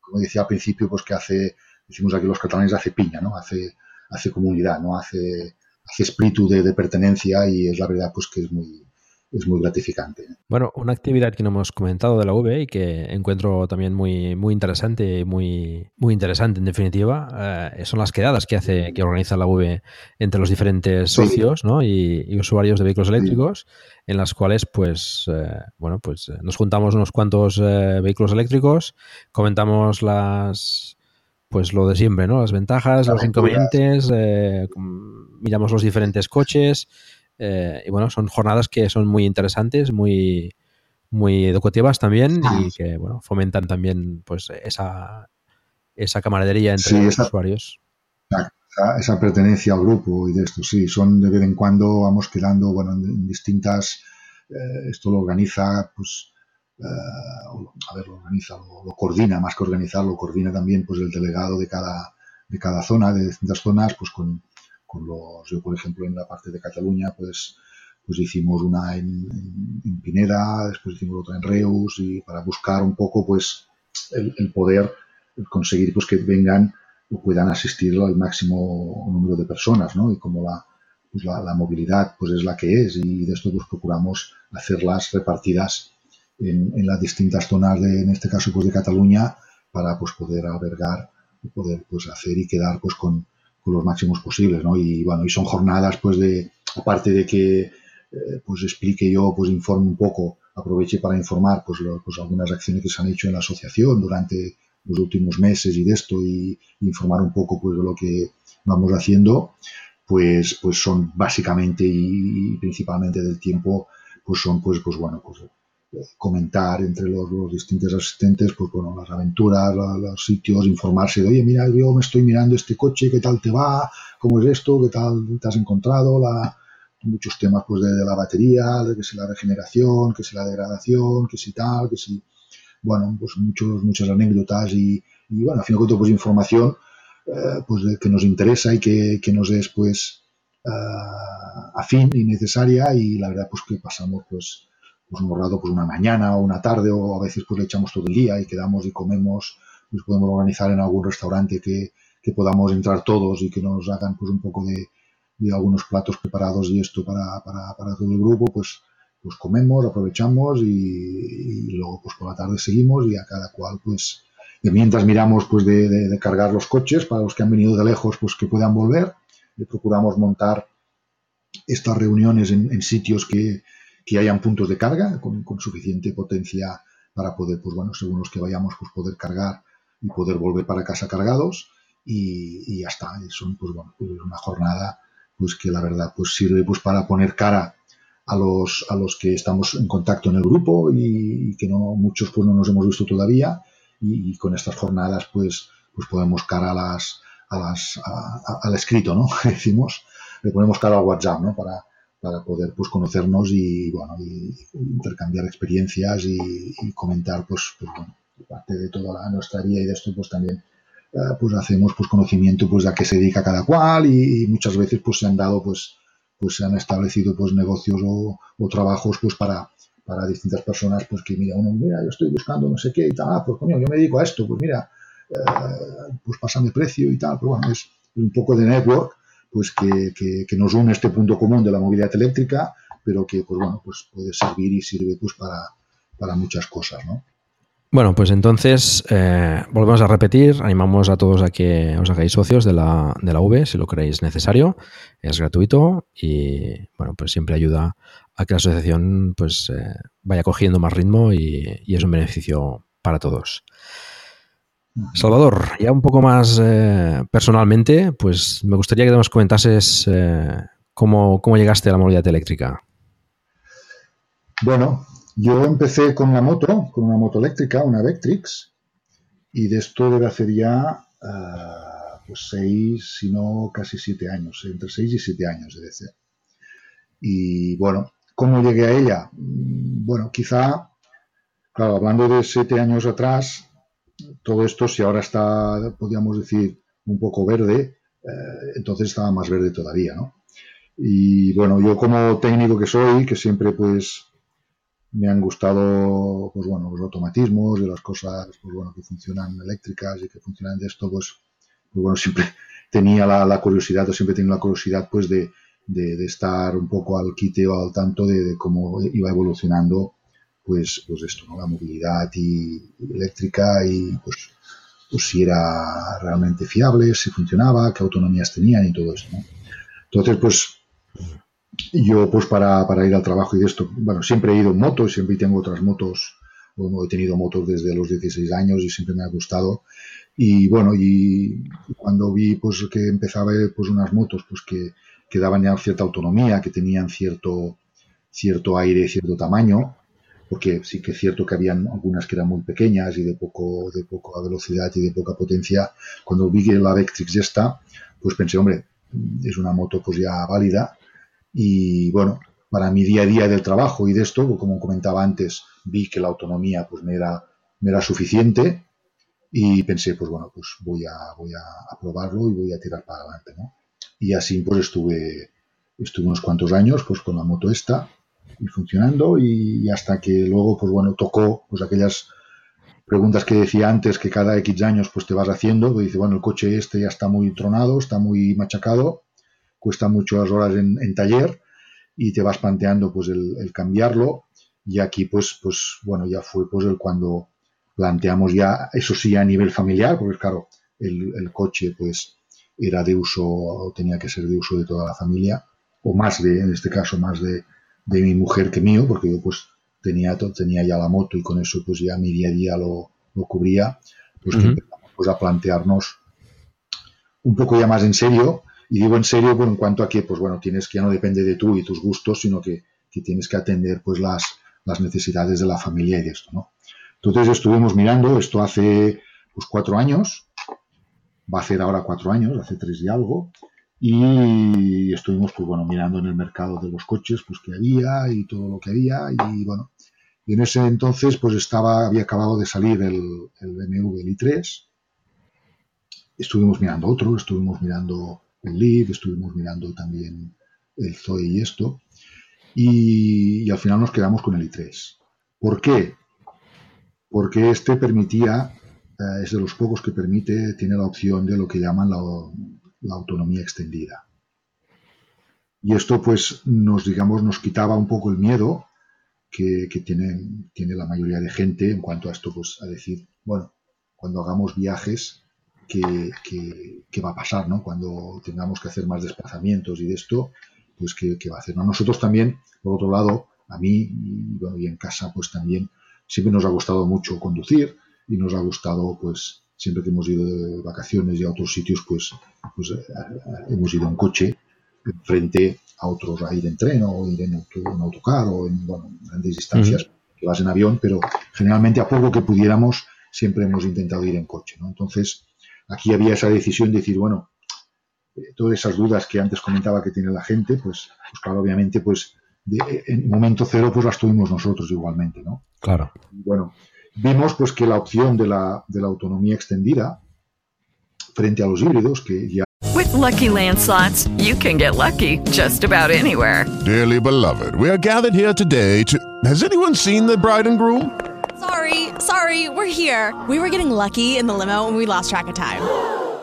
como decía al principio, pues que hace, decimos aquí los catalanes, hace piña, ¿no? Hace, hace comunidad, ¿no? Hace, hace espíritu de, de pertenencia y es la verdad, pues que es muy, es muy gratificante. Bueno, una actividad que no hemos comentado de la V y que encuentro también muy, muy interesante, muy, muy interesante en definitiva, eh, son las quedadas que hace, que organiza la V entre los diferentes socios y, usuarios de vehículos eléctricos, en las cuales, pues, eh, bueno, pues eh, nos juntamos unos cuantos vehículos eléctricos, comentamos las pues lo de siempre, ¿no? Las ventajas, los inconvenientes, miramos los diferentes coches, eh, y bueno, son jornadas que son muy interesantes, muy, muy educativas también y que bueno, fomentan también pues esa, esa camaradería entre los usuarios. esa, pertenencia al grupo y de esto, sí, son de vez en cuando vamos quedando, bueno, en, distintas, eh, esto lo organiza, pues, eh, a ver, lo organiza, lo, coordina, más que organizar, lo coordina también, pues, el delegado de cada, de cada zona, de distintas zonas, pues, con, con los, yo, por ejemplo, en la parte de Cataluña, pues, pues hicimos una en, en, Pineda, después hicimos otra en Reus, y para buscar un poco, pues, el, el poder conseguir, pues, que vengan puedan asistir al máximo número de personas, ¿no? Y como la, pues la, movilidad pues es la que es y de esto pues procuramos hacerlas repartidas en, en, las distintas zonas de, en este caso pues de Cataluña para pues poder albergar y poder pues hacer y quedar pues con, con, los máximos posibles, ¿no? Y bueno, y son jornadas pues de, aparte de que eh, pues explique yo, pues informe un poco, aproveche para informar pues, lo, pues algunas acciones que se han hecho en la asociación durante los últimos meses y de esto y, informar un poco pues de lo que vamos haciendo pues pues son básicamente y, principalmente del tiempo pues son pues pues bueno pues comentar entre los, distintos asistentes pues bueno las aventuras los sitios informarse de oye mira yo me estoy mirando este coche qué tal te va cómo es esto qué tal te has encontrado la muchos temas pues de, la batería de que si la regeneración que si la degradación que si tal que si bueno, pues muchos, muchas anécdotas y, y bueno, al fin y al cabo, pues información eh, pues que nos interesa y que, que nos es pues uh, afín y necesaria y la verdad pues que pasamos pues pues hemos rato pues una mañana o una tarde o a veces pues le echamos todo el día y quedamos y comemos pues podemos organizar en algún restaurante que, que podamos entrar todos y que nos hagan pues un poco de, de algunos platos preparados y esto para, para, para todo el grupo pues pues comemos, aprovechamos y, luego pues por la tarde seguimos y a cada cual pues mientras miramos pues de, de, cargar los coches para los que han venido de lejos pues que puedan volver y procuramos montar estas reuniones en, en sitios que, que, hayan puntos de carga con, suficiente potencia para poder pues bueno según los que vayamos pues poder cargar y poder volver para casa cargados. Y, ya está. Y son pues bueno pues una jornada pues que la verdad pues sirve pues para poner cara a los, a los que estamos en contacto en el grupo y, que no muchos pues no nos hemos visto todavía. Y, con estas jornadas pues pues podemos cara a las, a las al escrito no decimos. Le ponemos cara al WhatsApp no para, para poder pues conocernos y bueno y, intercambiar experiencias y, comentar pues, pues bueno parte de toda la, nuestra vida y de esto pues también eh, pues hacemos pues conocimiento pues a qué se dedica cada cual y, muchas veces pues se han dado pues pues se han establecido pues negocios o, o trabajos pues para, para distintas personas pues que mira uno mira yo estoy buscando no sé qué y tal ah pues coño yo me dedico a esto pues mira eh, pues pásame precio y tal pero bueno es un poco de network pues que, que, nos une este punto común de la movilidad eléctrica pero que pues bueno pues puede servir y sirve pues para, para muchas cosas ¿no? Bueno, pues entonces eh, volvemos a repetir, animamos a todos a que os hagáis socios de la, de la V si lo creéis necesario, es gratuito y bueno, pues siempre ayuda a que la asociación pues eh, vaya cogiendo más ritmo y, y, es un beneficio para todos. Salvador, ya un poco más eh, personalmente, pues me gustaría que nos comentases eh, cómo, cómo llegaste a la movilidad eléctrica. Bueno, yo empecé con la moto, con una moto eléctrica, una Vectrix, y de esto debe hacer ya uh, pues seis, si no casi siete años, entre seis y siete años debe ser. Y bueno, ¿cómo llegué a ella? Mm, bueno, quizá, claro, hablando de siete años atrás, todo esto, si ahora está, podríamos decir, un poco verde, eh, entonces estaba más verde todavía, ¿no? Y bueno, yo como técnico que soy, que siempre pues me han gustado pues bueno los automatismos y las cosas pues bueno que funcionan eléctricas y que funcionan de esto pues, pues bueno siempre tenía la, curiosidad o siempre tenía la curiosidad pues de, de, de, estar un poco al quite o al tanto de, de cómo iba evolucionando pues pues esto ¿no? la movilidad y, y eléctrica y pues pues si era realmente fiable si funcionaba qué autonomías tenían y todo eso ¿no? entonces pues yo pues para, para, ir al trabajo y de esto, bueno, siempre he ido en moto, siempre tengo otras motos, bueno, he tenido motos desde los 16 años y siempre me ha gustado. Y bueno, y cuando vi pues que empezaba pues unas motos pues que, que daban ya cierta autonomía, que tenían cierto, cierto aire, cierto tamaño, porque sí que es cierto que habían algunas que eran muy pequeñas y de poco de poca velocidad y de poca potencia. Cuando vi que la Vectrix esta, pues pensé, hombre, es una moto pues ya válida y bueno, para mi día a día del trabajo y de esto, como comentaba antes, vi que la autonomía pues me era, me era suficiente y pensé, pues bueno, pues voy a, voy a, probarlo y voy a tirar para adelante, ¿no? Y así pues estuve, estuve unos cuantos años pues con la moto esta y funcionando y, hasta que luego pues bueno, tocó pues aquellas preguntas que decía antes que cada X años pues te vas haciendo, que dice, bueno, el coche este ya está muy tronado, está muy machacado, cuesta muchas horas en, taller y te vas planteando pues el, cambiarlo. Y aquí pues pues bueno ya fue pues el cuando planteamos ya, eso sí, a nivel familiar, porque claro, el, coche pues era de uso, tenía que ser de uso de toda la familia, o más de, en este caso, más de, mi mujer que mío, porque yo pues tenía, tenía ya la moto y con eso pues ya mi día a día lo, cubría, pues que empezamos pues, a plantearnos un poco ya más en serio, y digo en serio pues, en cuanto a que, pues bueno, tienes que ya no depende de tú y tus gustos, sino que, que tienes que atender pues las, las necesidades de la familia y de esto, ¿no? Entonces estuvimos mirando, esto hace pues cuatro años, va a hacer ahora cuatro años, hace tres y algo, y estuvimos pues bueno mirando en el mercado de los coches pues que había y todo lo que había y bueno en ese entonces pues estaba había acabado de salir el, el BMW el i3 estuvimos mirando otro estuvimos mirando el Leaf estuvimos mirando también el Zoe y esto y, y al final nos quedamos con el i3 ¿por qué? porque este permitía, eh, es de los pocos que permite, tiene la opción de lo que llaman la, autonomía extendida. Y esto pues nos, digamos, nos quitaba un poco el miedo que, tiene, tiene la mayoría de gente en cuanto a esto, pues a decir, bueno, cuando hagamos viajes, ¿qué, va a pasar? ¿no? Cuando tengamos que hacer más desplazamientos y de esto, pues ¿qué, va a hacer? Nosotros también, por otro lado, a mí y en casa, pues también siempre nos ha gustado mucho conducir y nos ha gustado, pues, siempre que hemos ido de vacaciones y a otros sitios, pues, pues eh, hemos ido en coche frente a otros, a ir en tren o ir en, autocar o en grandes distancias, que vas en avión, pero generalmente a poco que pudiéramos siempre hemos intentado ir en coche. ¿no? Entonces, aquí había esa decisión de decir, bueno, eh, todas esas dudas que antes comentaba que tiene la gente, pues, pues claro, obviamente, pues en momento cero pues las tuvimos nosotros igualmente, ¿no? Claro. bueno, vimos pues que la opción de la, de la autonomía extendida frente a los híbridos que ya With lucky landslots, you can get lucky just about anywhere. Dearly beloved, we are gathered here today to Has anyone seen the bride and groom? Sorry, sorry, we're here. We were getting lucky in the limo and we lost track of time.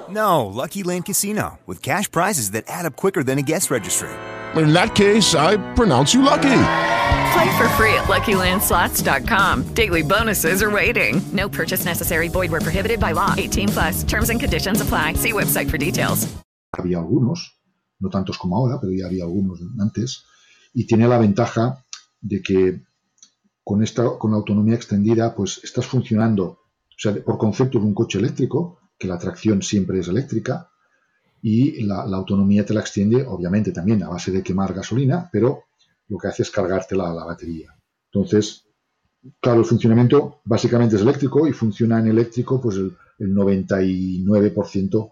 No, Lucky Land Casino with cash prizes that add up quicker than a guest registry in that case, I pronounce you lucky. Play for free at LuckyLandSlots.com. Daily bonuses are waiting. No purchase necessary. Void were prohibited by law. 18 plus. Terms and conditions apply. See website for details. Había algunos, no tantos como ahora, pero ya había algunos antes, y tiene la ventaja de que con esta, con la autonomía extendida, pues estás funcionando, o sea, por concepto es un coche eléctrico, que la tracción siempre es eléctrica, y la, autonomía te la extiende, obviamente, también a base de quemar gasolina, pero lo que hace es cargarte la, la batería. Entonces, claro, el funcionamiento básicamente es eléctrico y funciona en eléctrico pues el, 99%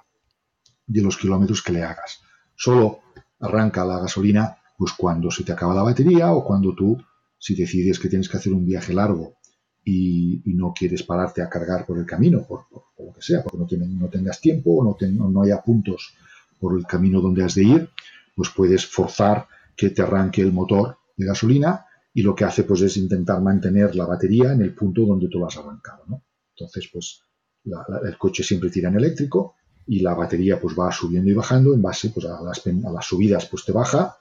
de los kilómetros que le hagas. Solo arranca la gasolina pues cuando se te acaba la batería o cuando tú, si decides que tienes que hacer un viaje largo y, no quieres pararte a cargar por el camino, por, lo que sea, porque no, tienen, no tengas tiempo o no, no haya puntos por el camino donde has de ir, pues puedes forzar que te arranque el motor de gasolina y lo que hace pues es intentar mantener la batería en el punto donde tú lo has arrancado, ¿no? Entonces, pues el coche siempre tira en eléctrico y la batería pues va subiendo y bajando en base pues a las, a las subidas pues te baja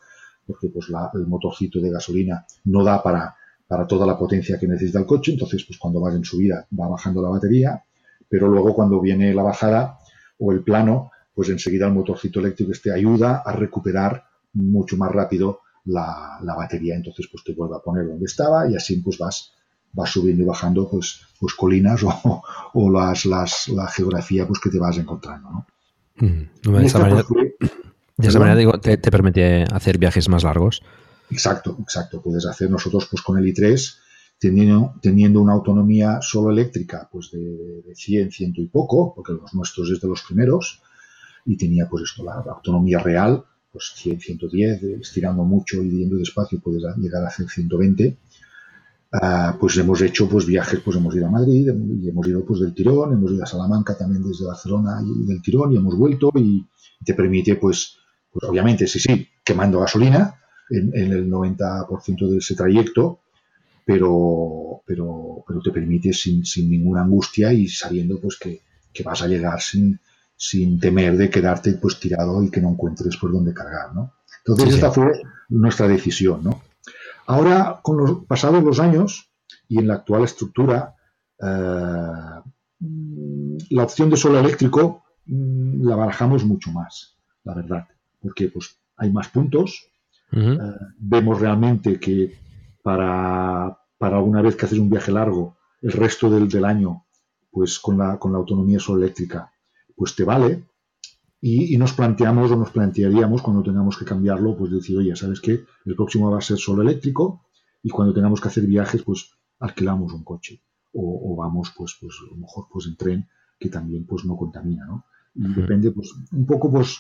porque pues el motorcito de gasolina no da para para toda la potencia que necesita el coche, entonces pues cuando vas en subida va bajando la batería, pero luego cuando viene la bajada o el plano, pues enseguida el motorcito eléctrico te este ayuda a recuperar mucho más rápido la, batería, entonces pues te vuelve a poner donde estaba y así pues vas, vas subiendo y bajando pues, pues colinas o, las, las, la geografía pues que te vas encontrando, ¿no? Mm, de esa manera, digo, te, te permite hacer viajes más largos. Exacto, exacto. Puedes hacer nosotros pues con el i3 teniendo, teniendo una autonomía solo eléctrica pues de, de 100, ciento y poco, porque los nuestros es de los primeros, y tenía pues esto, la, autonomía real, pues 100, 110, estirando mucho y yendo despacio puedes llegar a hacer 120. Ah, pues hemos hecho pues viajes, pues hemos ido a Madrid y hemos ido pues del tirón, hemos ido a Salamanca también desde Barcelona y del tirón y hemos vuelto y te permite pues, pues obviamente sí, sí, quemando gasolina en, el 90% de ese trayecto, pero, pero, pero te permite sin, sin ninguna angustia y sabiendo pues que, que vas a llegar sin, sin temer de quedarte pues tirado y que no encuentres por dónde cargar, ¿no? Entonces esta fue nuestra decisión, ¿no? Ahora, con los pasados los años y en la actual estructura, eh, la opción de solo eléctrico mm, la barajamos mucho más, la verdad, porque pues hay más puntos, eh, vemos realmente que para, para una vez que haces un viaje largo, el resto del, del año, pues con la, con la autonomía solo eléctrica, pues te vale. Y, nos planteamos o nos plantearíamos cuando tengamos que cambiarlo, pues decir, oye, ¿sabes qué? El próximo va a ser solo eléctrico y cuando tengamos que hacer viajes, pues alquilamos un coche o, vamos, pues, pues a lo mejor, pues en tren que también, pues no contamina, ¿no? Y depende, pues un poco, pues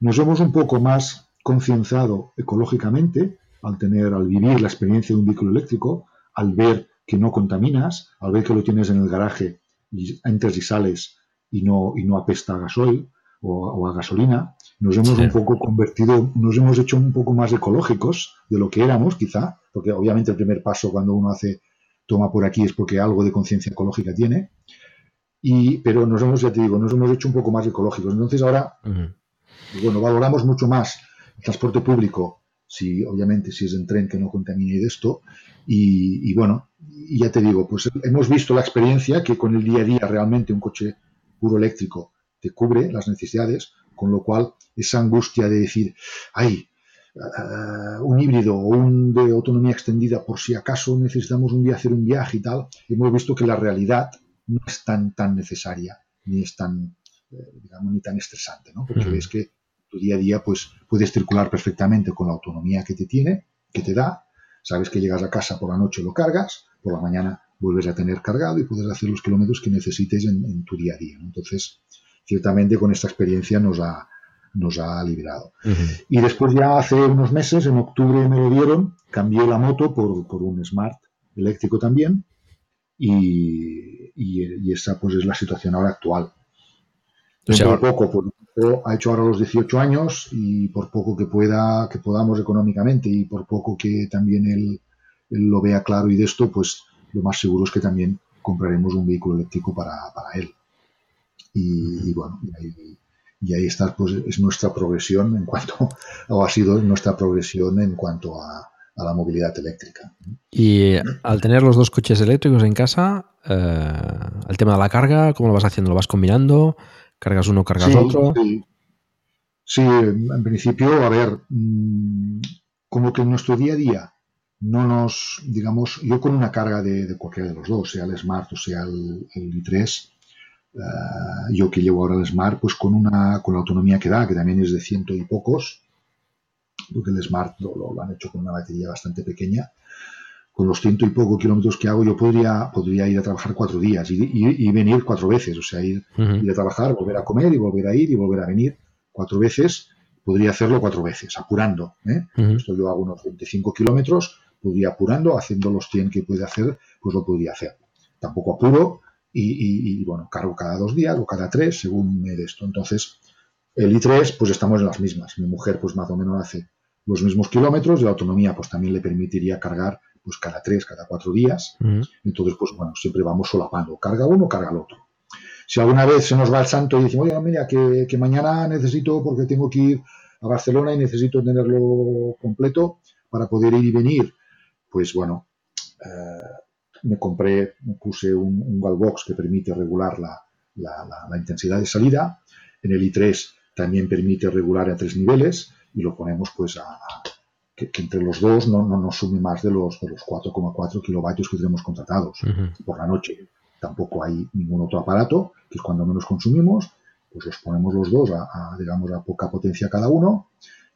nos hemos un poco más concienciado ecológicamente al tener, al vivir la experiencia de un vehículo eléctrico, al ver que no contaminas, al ver que lo tienes en el garaje y entras y sales y no, y no apesta a gasoil o, a gasolina, nos hemos un poco convertido, nos hemos hecho un poco más ecológicos de lo que éramos, quizá, porque obviamente el primer paso cuando uno hace toma por aquí es porque algo de conciencia ecológica tiene, y, pero nos hemos, ya te digo, nos hemos hecho un poco más ecológicos. Entonces ahora, bueno, valoramos mucho más el transporte público, si obviamente si es en tren que no contamine de esto, y, y bueno, y ya te digo, pues hemos visto la experiencia que con el día a día realmente un coche puro eléctrico te cubre las necesidades, con lo cual esa angustia de decir, ay, uh, un híbrido o un de autonomía extendida por si acaso necesitamos un día hacer un viaje y tal, hemos visto que la realidad no es tan, tan necesaria, ni es tan, eh, digamos, ni tan estresante, ¿no? Porque ves que tu día a día pues puedes circular perfectamente con la autonomía que te tiene, que te da, sabes que llegas a casa por la noche lo cargas, por la mañana vuelves a tener cargado y puedes hacer los kilómetros que necesites en, tu día a día. Entonces, ciertamente con esta experiencia nos ha, nos ha liberado. Y después ya hace unos meses, en octubre me lo dieron, cambié la moto por, por un Smart eléctrico también y, y, esa pues es la situación ahora actual. por poco, por, ha hecho ahora los 18 años y por poco que pueda, que podamos económicamente y por poco que también él, él lo vea claro y de esto, pues lo más seguro es que también compraremos un vehículo eléctrico para, para él. Y, bueno, y ahí, está, pues es nuestra progresión en cuanto, o ha sido nuestra progresión en cuanto a, la movilidad eléctrica. Y al tener los dos coches eléctricos en casa, eh, el tema de la carga, ¿cómo lo vas haciendo? ¿Lo vas combinando? ¿Cargas uno, cargas otro? Sí. sí. en principio, a ver, mm, como que en nuestro día a día no nos, digamos, yo con una carga de, cualquiera de los dos, sea el Smart o sea el, i3, eh, yo que llevo ahora el Smart, pues con una, con la autonomía que da, que también es de ciento y pocos, porque el Smart lo, han hecho con una batería bastante pequeña, con los ciento y poco kilómetros que hago, yo podría, podría ir a trabajar cuatro días y, venir cuatro veces, o sea, ir, ir, a trabajar, volver a comer y volver a ir y volver a venir cuatro veces, podría hacerlo cuatro veces, apurando. ¿eh? Esto yo hago unos 25 kilómetros, podría apurando, haciendo los 100 que puede hacer, pues lo podría hacer. Tampoco apuro y, bueno, cargo cada dos días o cada tres, según me de esto. Entonces, el I3, pues estamos en las mismas. Mi mujer, pues más o menos hace los mismos kilómetros y la autonomía, pues también le permitiría cargar pues cada tres, cada cuatro días. Entonces, pues bueno, siempre vamos solapando. Carga uno, carga el otro. Si alguna vez se nos va el santo y decimos, oye, mira, que, que mañana necesito, porque tengo que ir a Barcelona y necesito tenerlo completo para poder ir y venir pues bueno, eh, me compré, puse un, un Galbox que permite regular la, intensidad de salida. En el i3 también permite regular a tres niveles y lo ponemos pues a, que, entre los dos no, no nos sume más de los, de los 4,4 kilovatios que tenemos contratados por la noche. Tampoco hay ningún otro aparato, que es cuando menos consumimos, pues los ponemos los dos a, digamos a poca potencia cada uno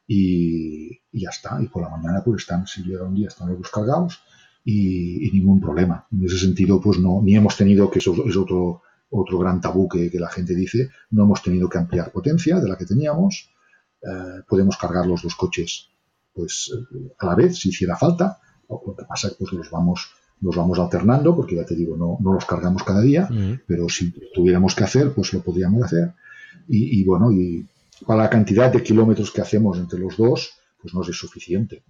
y, ya está. Y por la mañana pues están, si llega un día, están los cargados y, ningún problema. En ese sentido, pues no, ni hemos tenido, que eso es otro otro gran tabú que, la gente dice, no hemos tenido que ampliar potencia de la que teníamos, eh, podemos cargar los dos coches pues a la vez si hiciera falta, lo que pasa es que pues, los vamos los vamos alternando, porque ya te digo, no, no los cargamos cada día, pero si tuviéramos que hacer, pues lo podríamos hacer. Y, y, bueno, y para la cantidad de kilómetros que hacemos entre los dos, pues no es suficiente.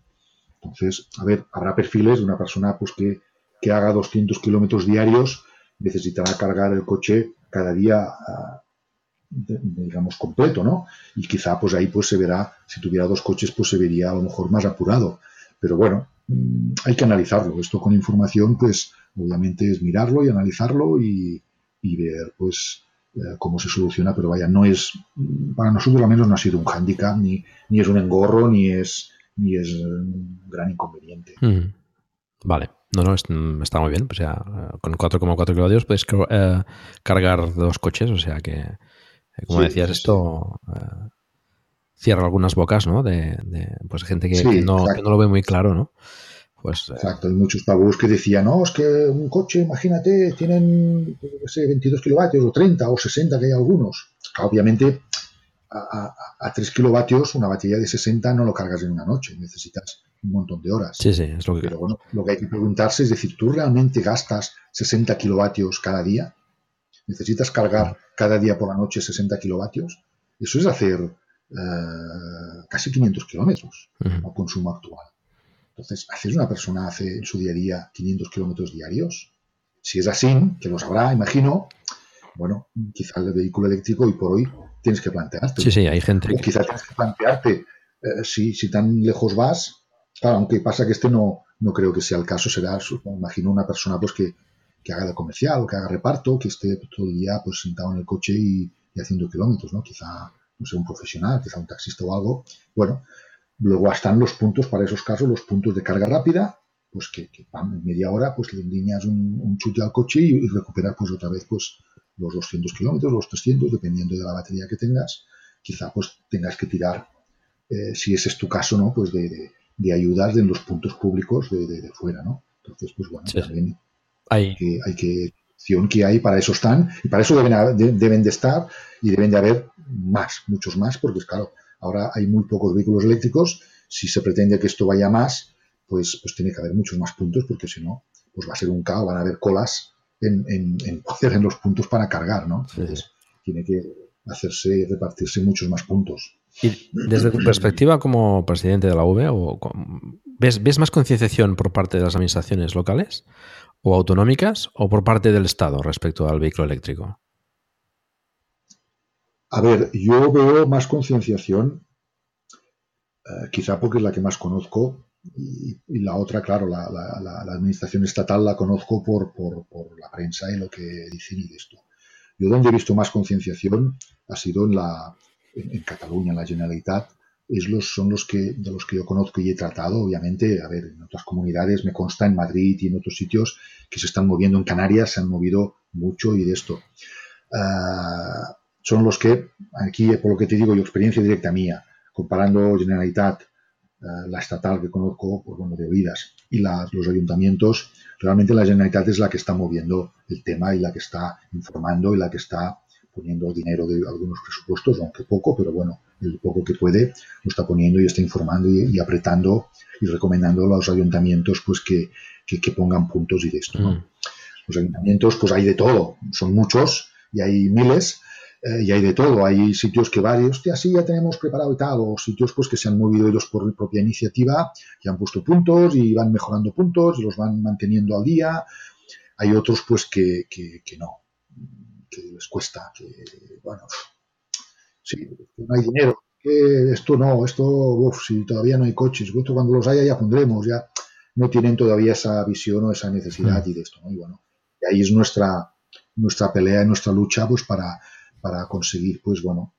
Entonces, a ver, habrá perfiles de una persona pues que, que haga 200 kilómetros diarios, necesitará cargar el coche cada día, ah, digamos, completo, ¿no? Y quizá pues ahí pues se verá, si tuviera dos coches, pues se vería a lo mejor más apurado. Pero bueno, mm, hay que analizarlo. Esto con información, pues obviamente es mirarlo y analizarlo y, y ver, pues, cómo se soluciona, pero vaya, no es, para nosotros al menos no ha sido un hándicap, ni, ni es un engorro, ni es, ni es un gran inconveniente. Vale. No, no, mm, está muy bien. O sea, con 4,4 kilovatios puedes eh, cargar dos coches. O sea que, eh, como decías, esto eh, cierra algunas bocas, ¿no? De, pues gente que, no, no, lo ve muy claro, ¿no? Pues, exacto, hay muchos tabús que decían, no, es que un coche, imagínate, tienen, no sé, 22 kilovatios o 30 o 60 que hay algunos. Obviamente, a, 3 kilovatios, una batería de 60 no lo cargas en una noche, necesitas un montón de horas. Sí, sí, es lo que... Pero bueno, lo que hay que preguntarse es decir, ¿tú realmente gastas 60 kilovatios cada día? ¿Necesitas cargar cada día por la noche 60 kilovatios? Eso es hacer eh, casi 500 kilómetros al consumo actual. Entonces, ¿haces una persona hace en su día a día 500 kilómetros diarios? Si es así, que lo sabrá, imagino, bueno, quizá el vehículo eléctrico hoy por hoy tienes que plantearte. Sí, sí, hay gente. O quizá tienes que plantearte eh, si, si tan lejos vas. Claro, aunque pasa que este no, no creo que sea el caso, será, imagino, una persona pues que, que haga de comercial o que haga reparto, que esté todo el día pues sentado en el coche y, haciendo kilómetros, ¿no? Quizá, no sé, un profesional, quizá un taxista o algo. Bueno, luego están los puntos, para esos casos, los puntos de carga rápida, pues que, que en media hora, pues le endiñas un, un chute al coche y, y recuperar pues otra vez pues los 200 kilómetros, los 300, dependiendo de la batería que tengas, quizá pues tengas que tirar, eh, si ese es tu caso, ¿no? Pues de, de, ayudas en los puntos públicos de, de, fuera, ¿no? Entonces, pues bueno, también hay que, hay que que hay para eso están y para eso deben, de, deben de estar y deben de haber más, muchos más, porque claro, ahora hay muy pocos vehículos eléctricos, si se pretende que esto vaya más, pues, pues tiene que haber muchos más puntos, porque si no, pues va a ser un caos, van a haber colas en, en, en los puntos para cargar, ¿no? tiene que hacerse, repartirse muchos más puntos. Y desde tu perspectiva como presidente de la o, ¿ves, ¿ves más concienciación por parte de las administraciones locales o autonómicas o por parte del Estado respecto al vehículo eléctrico? A ver, yo veo más concienciación, eh, quizá porque es la que más conozco, y, la otra, claro, la, administración estatal la conozco por, la prensa y lo que dicen y de esto. Yo donde he visto más concienciación ha sido en, la, en, Cataluña, en la Generalitat, es los, son los que, de los que yo conozco y he tratado, obviamente, a ver, en otras comunidades, me consta en Madrid y en otros sitios que se están moviendo, en Canarias se han movido mucho y de esto. Ah, son los que, aquí, por lo que te digo, yo experiencia directa mía, comparando Generalitat, eh, la estatal que conozco, pues bueno, de oídas, y los ayuntamientos, realmente la Generalitat es la que está moviendo el tema y la que está informando y la que está poniendo dinero de algunos presupuestos, aunque poco, pero bueno, el poco que puede lo está poniendo y está informando y, apretando y recomendando a los ayuntamientos pues que, que, pongan puntos y de esto. Mm. Los ayuntamientos pues hay de todo, son muchos y hay miles, eh, y hay de todo. Hay sitios que van y, hostia, sí, ya tenemos preparado y tal, o sitios pues que se han movido ellos por propia iniciativa, que han puesto puntos y van mejorando puntos y los van manteniendo al día. Hay otros pues que, que, no, que les cuesta, que, bueno, sí, no hay dinero, que esto no, esto, uff, si todavía no hay coches, esto cuando los haya ya pondremos, ya no tienen todavía esa visión o esa necesidad mm. y de esto, ¿no? Y bueno, y ahí es nuestra, nuestra pelea y nuestra lucha pues para para conseguir, pues bueno,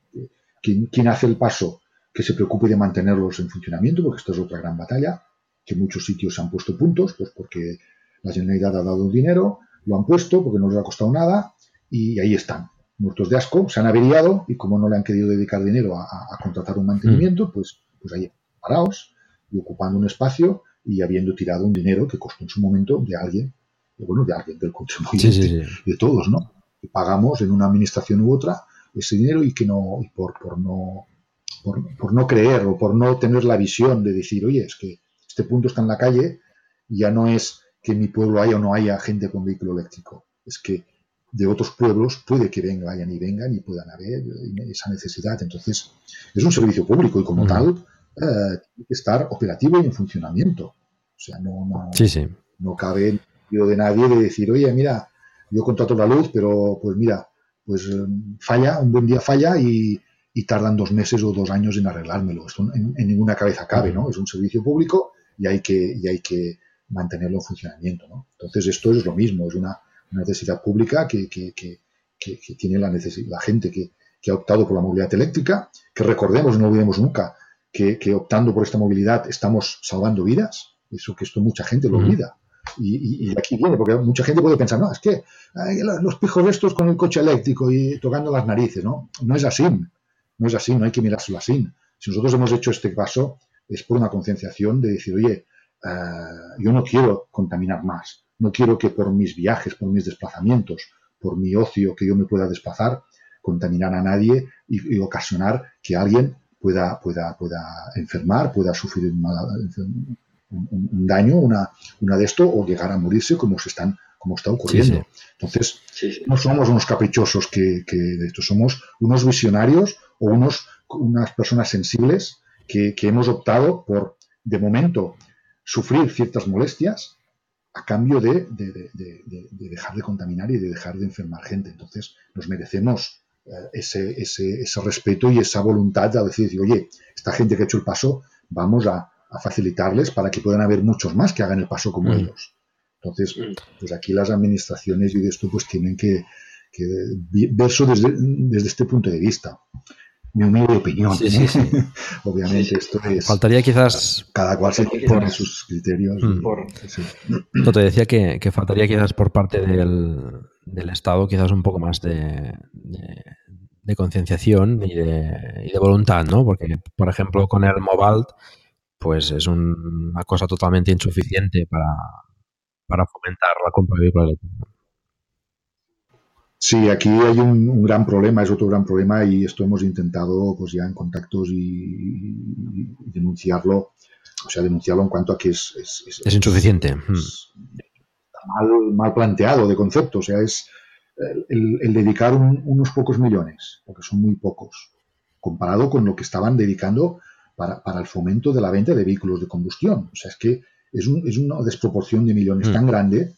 quien, hace el paso que se preocupe de mantenerlos en funcionamiento, porque esto es otra gran batalla, que muchos sitios se han puesto puntos, pues porque la Generalitat ha dado dinero, lo han puesto porque no les ha costado nada y ahí están, muertos de asco, se han averiado y como no le han querido dedicar dinero a, contratar un mantenimiento, mm. pues, pues ahí parados y ocupando un espacio y habiendo tirado un dinero que costó en su momento de alguien, bueno, de alguien, del contribuyente, de todos, ¿no? Pagamos en una administración u otra ese dinero y que no, y por, por no, por, no creer o por no tener la visión de decir, oye, es que este punto está en la calle, ya no es que en mi pueblo haya o no haya gente con vehículo eléctrico, es que de otros pueblos puede que vengan, vayan y vengan y puedan haber esa necesidad. Entonces, es un servicio público y como tal, eh, tiene que estar operativo y en funcionamiento. O sea, no, no, no cabe de nadie de decir, oye, mira, yo contrato la luz, pero pues mira, pues eh, falla, un buen día falla y, tardan dos meses o dos años en arreglármelo. Esto en, ninguna cabeza cabe, ¿no? Es un servicio público y hay que, y hay que mantenerlo en funcionamiento, ¿no? Entonces esto es lo mismo, es una, necesidad pública que, que, que, tiene la, la gente que, ha optado por la movilidad eléctrica, que recordemos, no olvidemos nunca, que, optando por esta movilidad estamos salvando vidas, eso que esto mucha gente lo olvida. Y, aquí viene, porque mucha gente puede pensar, no, es que los pijos estos con el coche eléctrico y tocando las narices, ¿no? No es así, no es así, no hay que mirárselo así. Si nosotros hemos hecho este paso, es por una concienciación de decir, oye, eh, yo no quiero contaminar más, no quiero que por mis viajes, por mis desplazamientos, por mi ocio que yo me pueda desplazar, contaminar a nadie y, ocasionar que alguien pueda, pueda, pueda enfermar, pueda sufrir un, un, daño, una, una de esto, o llegar a morirse como se están como está ocurriendo. Entonces, no somos unos caprichosos que, de esto, somos unos visionarios o unos, unas personas sensibles que, hemos optado por, de momento, sufrir ciertas molestias a cambio de, dejar de contaminar y de dejar de enfermar gente. Entonces, nos merecemos eh, ese, ese, ese, respeto y esa voluntad de decir, oye, esta gente que ha hecho el paso, vamos a, a facilitarles para que puedan haber muchos más que hagan el paso como mm. ellos. Entonces, mm. pues aquí las administraciones y de esto pues tienen que, que verlo desde, desde este punto de vista mi humilde opinión. ¿eh? Obviamente esto es... Faltaría quizás... Cada cual se pone sus criterios. Mm. No, te decía que, que, faltaría quizás por parte del, del, Estado quizás un poco más de, de, concienciación y de, y de, voluntad, ¿no? Porque, por ejemplo, con el Mobalt pues es una cosa totalmente insuficiente para, fomentar la compra de vehículos eléctricos. Sí, aquí hay un, gran problema, es otro gran problema y esto hemos intentado pues ya en contactos y, denunciarlo, o sea, denunciarlo en cuanto a que es... Es, insuficiente. mal, mal, planteado de concepto, o sea, es el, dedicar unos pocos millones, porque son muy pocos, comparado con lo que estaban dedicando para, para, el fomento de la venta de vehículos de combustión. O sea, es que es, un, es una desproporción de millones tan grande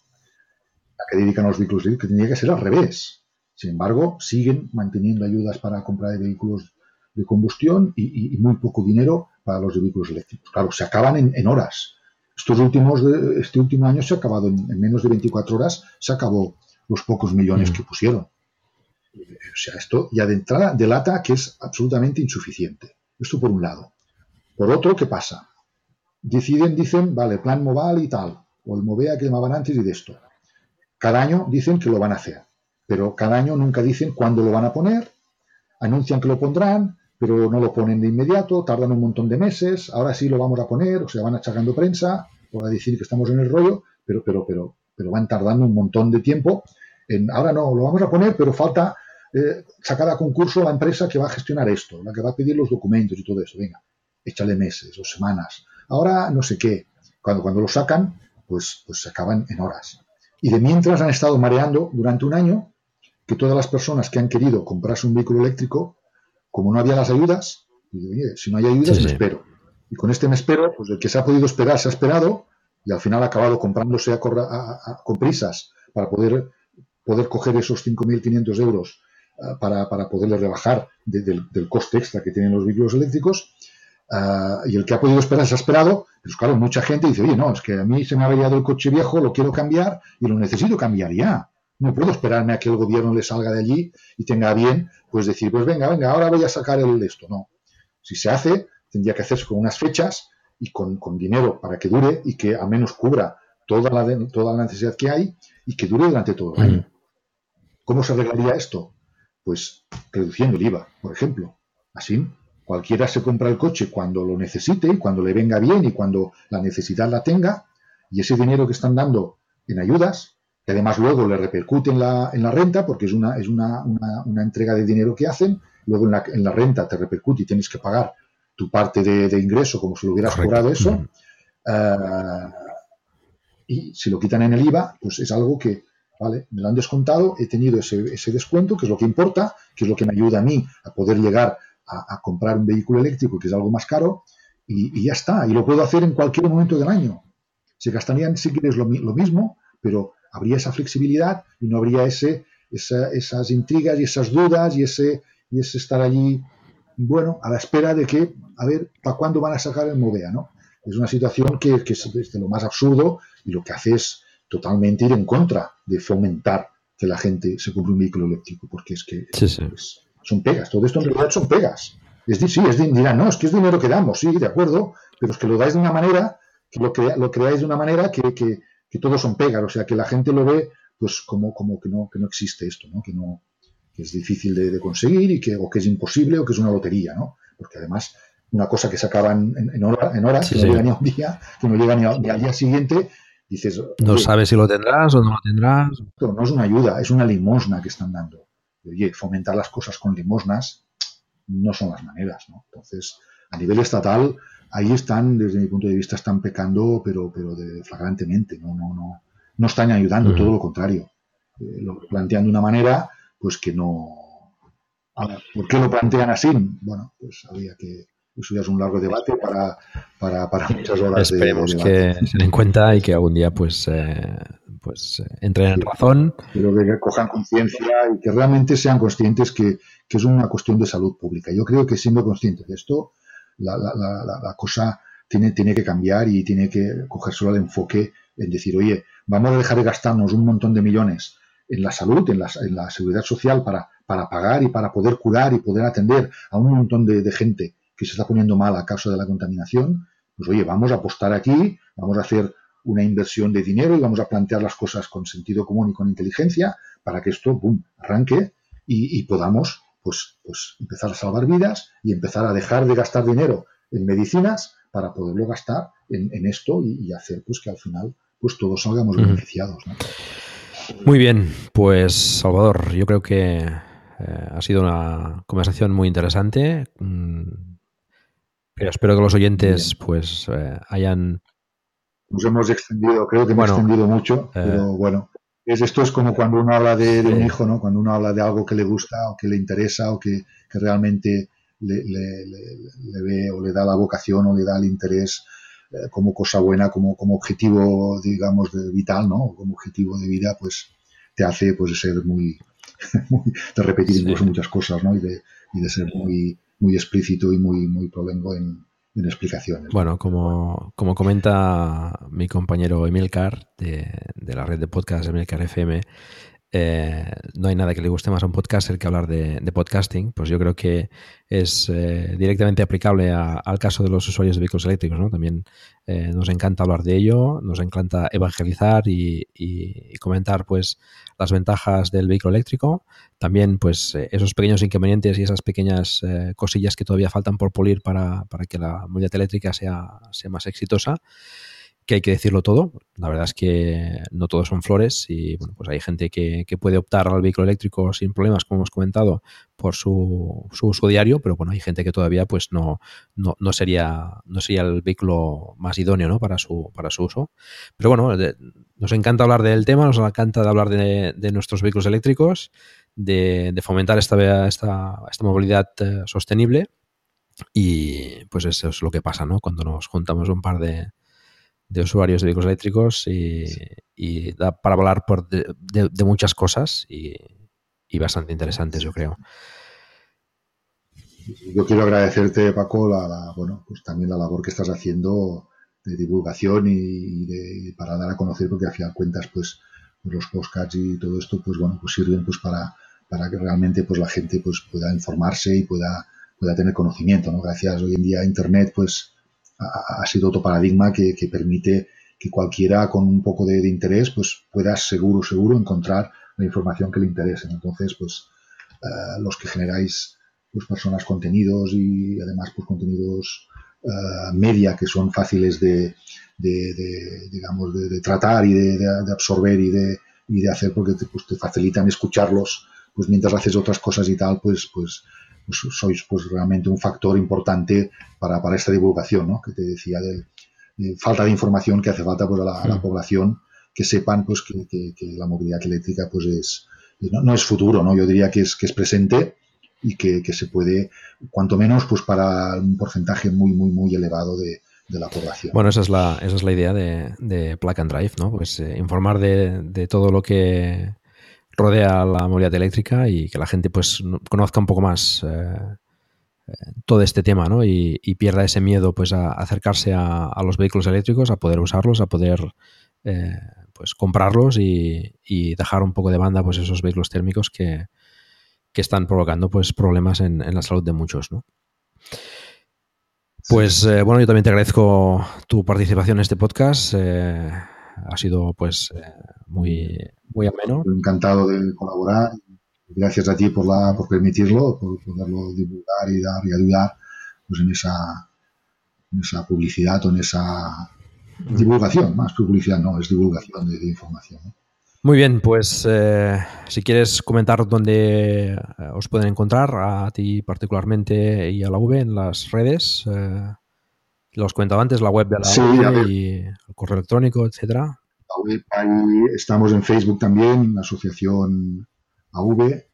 a que dedican los vehículos que tendría que ser al revés. Sin embargo, siguen manteniendo ayudas para compra de vehículos de combustión y, muy poco dinero para los vehículos eléctricos. Claro, se acaban en, horas. Estos últimos, este último año se ha acabado en, menos de 24 horas, se acabó los pocos millones mm. que pusieron. O sea, esto ya de entrada delata que es absolutamente insuficiente. Esto por un lado. Por otro, ¿qué pasa? Deciden, dicen, vale, plan Moval y tal, o el Movea que llamaban antes y de esto. Cada año dicen que lo van a hacer, pero cada año nunca dicen cuándo lo van a poner, anuncian que lo pondrán, pero no lo ponen de inmediato, tardan un montón de meses, ahora sí lo vamos a poner, o sea, van achacando prensa, a decir que estamos en el rollo, pero, pero, pero, pero van tardando un montón de tiempo. En, ahora no, lo vamos a poner, pero falta eh, sacar a concurso la empresa que va a gestionar esto, la que va a pedir los documentos y todo eso. Venga, échale meses o semanas. Ahora no sé qué. Cuando, cuando lo sacan, pues, pues se acaban en horas. Y de mientras han estado mareando durante un año que todas las personas que han querido comprarse un vehículo eléctrico, como no había las ayudas, digo, oye, si no hay ayudas, me espero. Y con este me espero, pues el que se ha podido esperar se ha esperado y al final ha acabado comprándose a, con prisas para poder, poder coger esos 5.500 euros ah, para, para poderle rebajar del, del, coste extra que tienen los vehículos eléctricos Ah, y el que ha podido esperar se ha esperado, pues claro, mucha gente dice, oye, no, es que a mí se me ha averiado el coche viejo, lo quiero cambiar y lo necesito cambiar ya. No puedo esperarme a que el gobierno le salga de allí y tenga bien, pues decir, pues venga, venga, ahora voy a sacar el esto. No. Si se hace, tendría que hacerse con unas fechas y con, dinero para que dure y que al menos cubra toda la, toda la necesidad que hay y que dure durante todo el año. ¿Cómo se arreglaría esto? Pues reduciendo el IVA, por ejemplo. Así Cualquiera se compra el coche cuando lo necesite y cuando le venga bien y cuando la necesidad la tenga, y ese dinero que están dando en ayudas, que además luego le repercute en la, en la renta, porque es, una, es una, una, entrega de dinero que hacen, luego en la, en la, renta te repercute y tienes que pagar tu parte de, ingreso como si lo hubieras cobrado eso. Eh, y si lo quitan en el IVA, pues es algo que, vale, me lo han descontado, he tenido ese, ese descuento, que es lo que importa, que es lo que me ayuda a mí a poder llegar a, comprar un vehículo eléctrico, que es algo más caro, y, ya está, y lo puedo hacer en cualquier momento del año. Se gastarían, si quieres, lo, lo mismo, pero habría esa flexibilidad y no habría ese, esas intrigas y esas dudas y ese, y ese estar allí, bueno, a la espera de que, a ver, ¿para cuándo van a sacar el Movea, no? Es una situación que, es de lo más absurdo y lo que hace es totalmente ir en contra de fomentar que la gente se compre un vehículo eléctrico, porque es que son pegas, todo esto en realidad son pegas. Es decir, sí, es dirán, no, es que es dinero que damos, sí, de acuerdo, pero es que lo dais de una manera, que lo, lo creáis de una manera que, que, que todos son pegas, o sea, que la gente lo ve pues como, como que, no, que no existe esto, ¿no? Que, no, que es difícil de, conseguir y que, o que es imposible o que es una lotería, ¿no? Porque además una cosa que se acaba en, en, horas, que no llega ni a un día, que no llega ni, al día siguiente, dices... No sabes si lo tendrás o no lo tendrás. no es una ayuda, es una limosna que están dando. Oye, fomentar las cosas con limosnas no son las maneras, ¿no? Entonces, a nivel estatal, ahí están, desde mi punto de vista, están pecando, pero, pero de, flagrantemente, no, no, no, no están ayudando, todo lo contrario. Eh, lo plantean de una manera, pues que no. ¿Por qué lo plantean así? Bueno, pues había que. Eso ya es un largo debate para, para, para muchas horas. Esperemos que se den cuenta y que algún día pues, eh, pues eh, entren en razón. Pero que cojan conciencia y que realmente sean conscientes que, que es una cuestión de salud pública. Yo creo que siendo conscientes de esto, la, la, la, cosa tiene, tiene que cambiar y tiene que coger solo el enfoque en decir, oye, vamos a dejar de gastarnos un montón de millones en la salud, en la, en la seguridad social para, para pagar y para poder curar y poder atender a un montón de, de gente que se está poniendo mal a causa de la contaminación, pues oye, vamos a apostar aquí, vamos a hacer una inversión de dinero y vamos a plantear las cosas con sentido común y con inteligencia para que esto, boom, arranque y, y podamos pues, pues empezar a salvar vidas y empezar a dejar de gastar dinero en medicinas para poderlo gastar en, esto y, hacer pues que al final pues todos salgamos beneficiados. Muy bien, pues Salvador, yo creo que eh, ha sido una conversación muy interesante. Mm, pero espero que los oyentes pues eh, hayan... Nos hemos extendido, creo que hemos extendido mucho, eh, pero bueno, es, esto es como cuando uno habla de, un hijo, ¿no? Cuando uno habla de algo que le gusta o que le interesa o que, realmente le, ve o le da la vocación o le da el interés eh, como cosa buena, como, como objetivo, digamos, de vital, ¿no? Como objetivo de vida, pues te hace pues ser muy, de repetir incluso muchas cosas, ¿no? Y de, y de ser muy, muy explícito y muy, muy provengo en, explicaciones. Bueno, como, como comenta mi compañero Emilcar de, de la red de podcast Emilcar FM, eh, no hay nada que le guste más a un podcaster que hablar de, podcasting, pues yo creo que es eh, directamente aplicable al caso de los usuarios de vehículos eléctricos. ¿no? También eh, nos encanta hablar de ello, nos encanta evangelizar y, comentar pues las ventajas del vehículo eléctrico, también pues esos pequeños inconvenientes y esas pequeñas cosillas que todavía faltan por pulir para, para que la movilidad eléctrica sea, sea más exitosa que hay que decirlo todo. La verdad es que no todos son flores y bueno, pues hay gente que, puede optar al vehículo eléctrico sin problemas, como hemos comentado, por su, uso diario, pero bueno, hay gente que todavía pues no, no, sería, no sería el vehículo más idóneo ¿no? para, su, para su uso. Pero bueno, nos encanta hablar del tema, nos encanta hablar de, nuestros vehículos eléctricos, de, fomentar esta, esta, esta movilidad eh, sostenible. Y pues eso es lo que pasa, ¿no? Cuando nos juntamos un par de, de usuarios de vehículos eléctricos y, da para hablar por de, muchas cosas y, bastante interesantes, yo creo. Yo quiero agradecerte, Paco, la, bueno, pues también la labor que estás haciendo de divulgación y, de, para dar a conocer, porque al final cuentas, pues, pues, los postcards y todo esto, pues bueno, pues sirven pues para, para que realmente pues la gente pues pueda informarse y pueda, pueda tener conocimiento, ¿no? Gracias hoy en día a internet, pues ha, sido otro paradigma que, permite que cualquiera con un poco de, interés pues pueda seguro, seguro encontrar la información que le interese. Entonces, pues eh, los que generáis pues personas contenidos y además pues contenidos eh, media que son fáciles de, digamos de, tratar y de, absorber y de, y de hacer porque te, pues, te facilitan escucharlos pues mientras haces otras cosas y tal, pues, pues, pues sois pues realmente un factor importante para, para esta divulgación, ¿no? Que te decía de, falta de información que hace falta pues, a, la, a la población que sepan pues que, que, que, la movilidad eléctrica pues es no, no, es futuro, ¿no? Yo diría que es, que es presente y que, que, se puede, cuanto menos, pues para un porcentaje muy, muy, muy elevado de, de la población. Bueno, esa es la, esa es la idea de, de Plug and Drive, ¿no? Pues eh, informar de, de, todo lo que rodea la movilidad eléctrica y que la gente pues conozca un poco más eh, eh, todo este tema, ¿no? Y, y, pierda ese miedo pues a acercarse a, a, los vehículos eléctricos, a poder usarlos, a poder eh, pues comprarlos y, y, dejar un poco de banda pues esos vehículos térmicos que, que están provocando pues problemas en, en, la salud de muchos, ¿no? Pues eh, bueno, yo también te agradezco tu participación en este podcast. Eh, ha sido pues eh, muy, muy ameno. Encantado de colaborar. Gracias a ti por, la, por permitirlo, por poderlo divulgar y dar y ayudar pues, en, esa, en esa publicidad o en esa divulgación, más publicidad no, es divulgación de, de información. ¿no? Muy bien, pues eh, si quieres comentar dónde eh, os pueden encontrar, a ti particularmente y a la V en las redes, eh, los comentaba antes, la web de la sí, y el correo electrónico, etcétera. La web, ahí estamos en Facebook también, la asociación AV,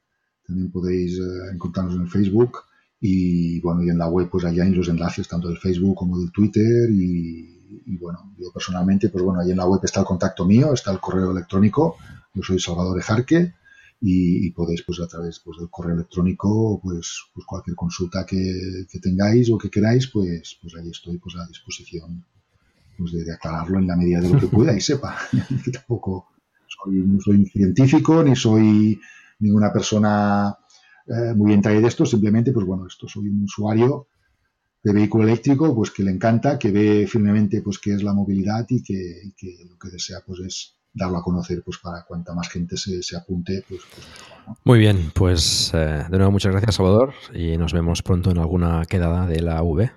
también podéis eh, encontrarnos en Facebook. Y bueno, y en la web pues allá hay los enlaces tanto del Facebook como del Twitter. Y y bueno, yo personalmente, pues bueno, ahí en la web está el contacto mío, está el correo electrónico, yo soy Salvador Ejarque y, y podéis pues a través pues, del correo electrónico pues, pues cualquier consulta que, que, tengáis o que queráis, pues, pues ahí estoy pues a disposición pues de, de aclararlo en la medida de lo que pueda y sepa. que tampoco soy, no soy científico ni soy ninguna persona eh, muy entrada de esto, simplemente pues bueno, esto soy un usuario de vehículo eléctrico, pues que le encanta, que ve firmemente pues qué es la movilidad y que, y que, lo que desea pues es darlo a conocer pues para cuanta más gente se, se apunte pues, pues mejor, ¿no? Muy bien, pues eh, de nuevo muchas gracias Salvador y nos vemos pronto en alguna quedada de la V.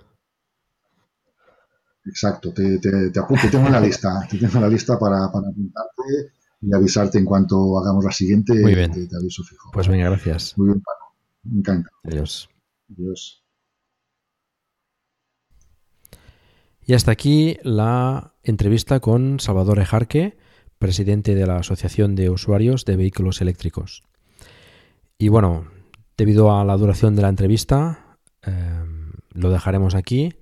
Exacto, te, te, te apunto, te tengo en la lista, te tengo en la lista para, para apuntarte y avisarte en cuanto hagamos la siguiente. Muy bien. Te, te aviso fijo. Pues venga, gracias. Muy bien, Paco. Me encanta. Adiós. Adiós. Y hasta aquí la entrevista con Salvador Ejarque, presidente de la Asociación de Usuarios de Vehículos Eléctricos. Y bueno, debido a la duración de la entrevista, eh, lo dejaremos aquí.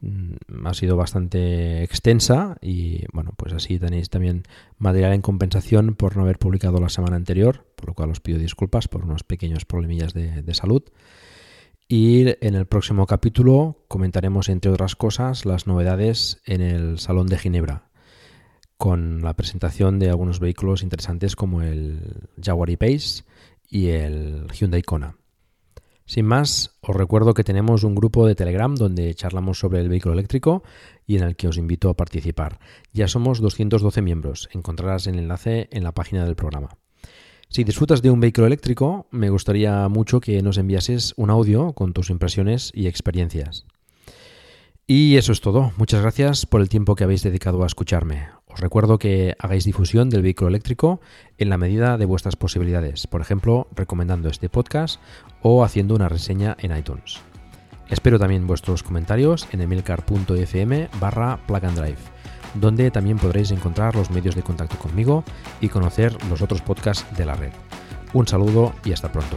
Mm, ha sido bastante extensa y bueno, pues así tenéis también material en compensación por no haber publicado la semana anterior, por lo cual os pido disculpas por unos pequeños problemillas de, de salud. Y en el próximo capítulo comentaremos, entre otras cosas, las novedades en el Salón de Ginebra, con la presentación de algunos vehículos interesantes como el Jaguar E-Pace y el Hyundai Kona. Sin más, os recuerdo que tenemos un grupo de Telegram donde charlamos sobre el vehículo eléctrico y en el que os invito a participar. Ya somos 212 miembros, encontrarás el enlace en la página del programa. Si disfrutas de un vehículo eléctrico, me gustaría mucho que nos enviases un audio con tus impresiones y experiencias. Y eso es todo. Muchas gracias por el tiempo que habéis dedicado a escucharme. Os recuerdo que hagáis difusión del vehículo eléctrico en la medida de vuestras posibilidades, por ejemplo, recomendando este podcast o haciendo una reseña en iTunes. Espero también vuestros comentarios en emilcar.fm barra plug and drive donde también podréis encontrar los medios de contacto conmigo y conocer los otros podcasts de la red. Un saludo y hasta pronto.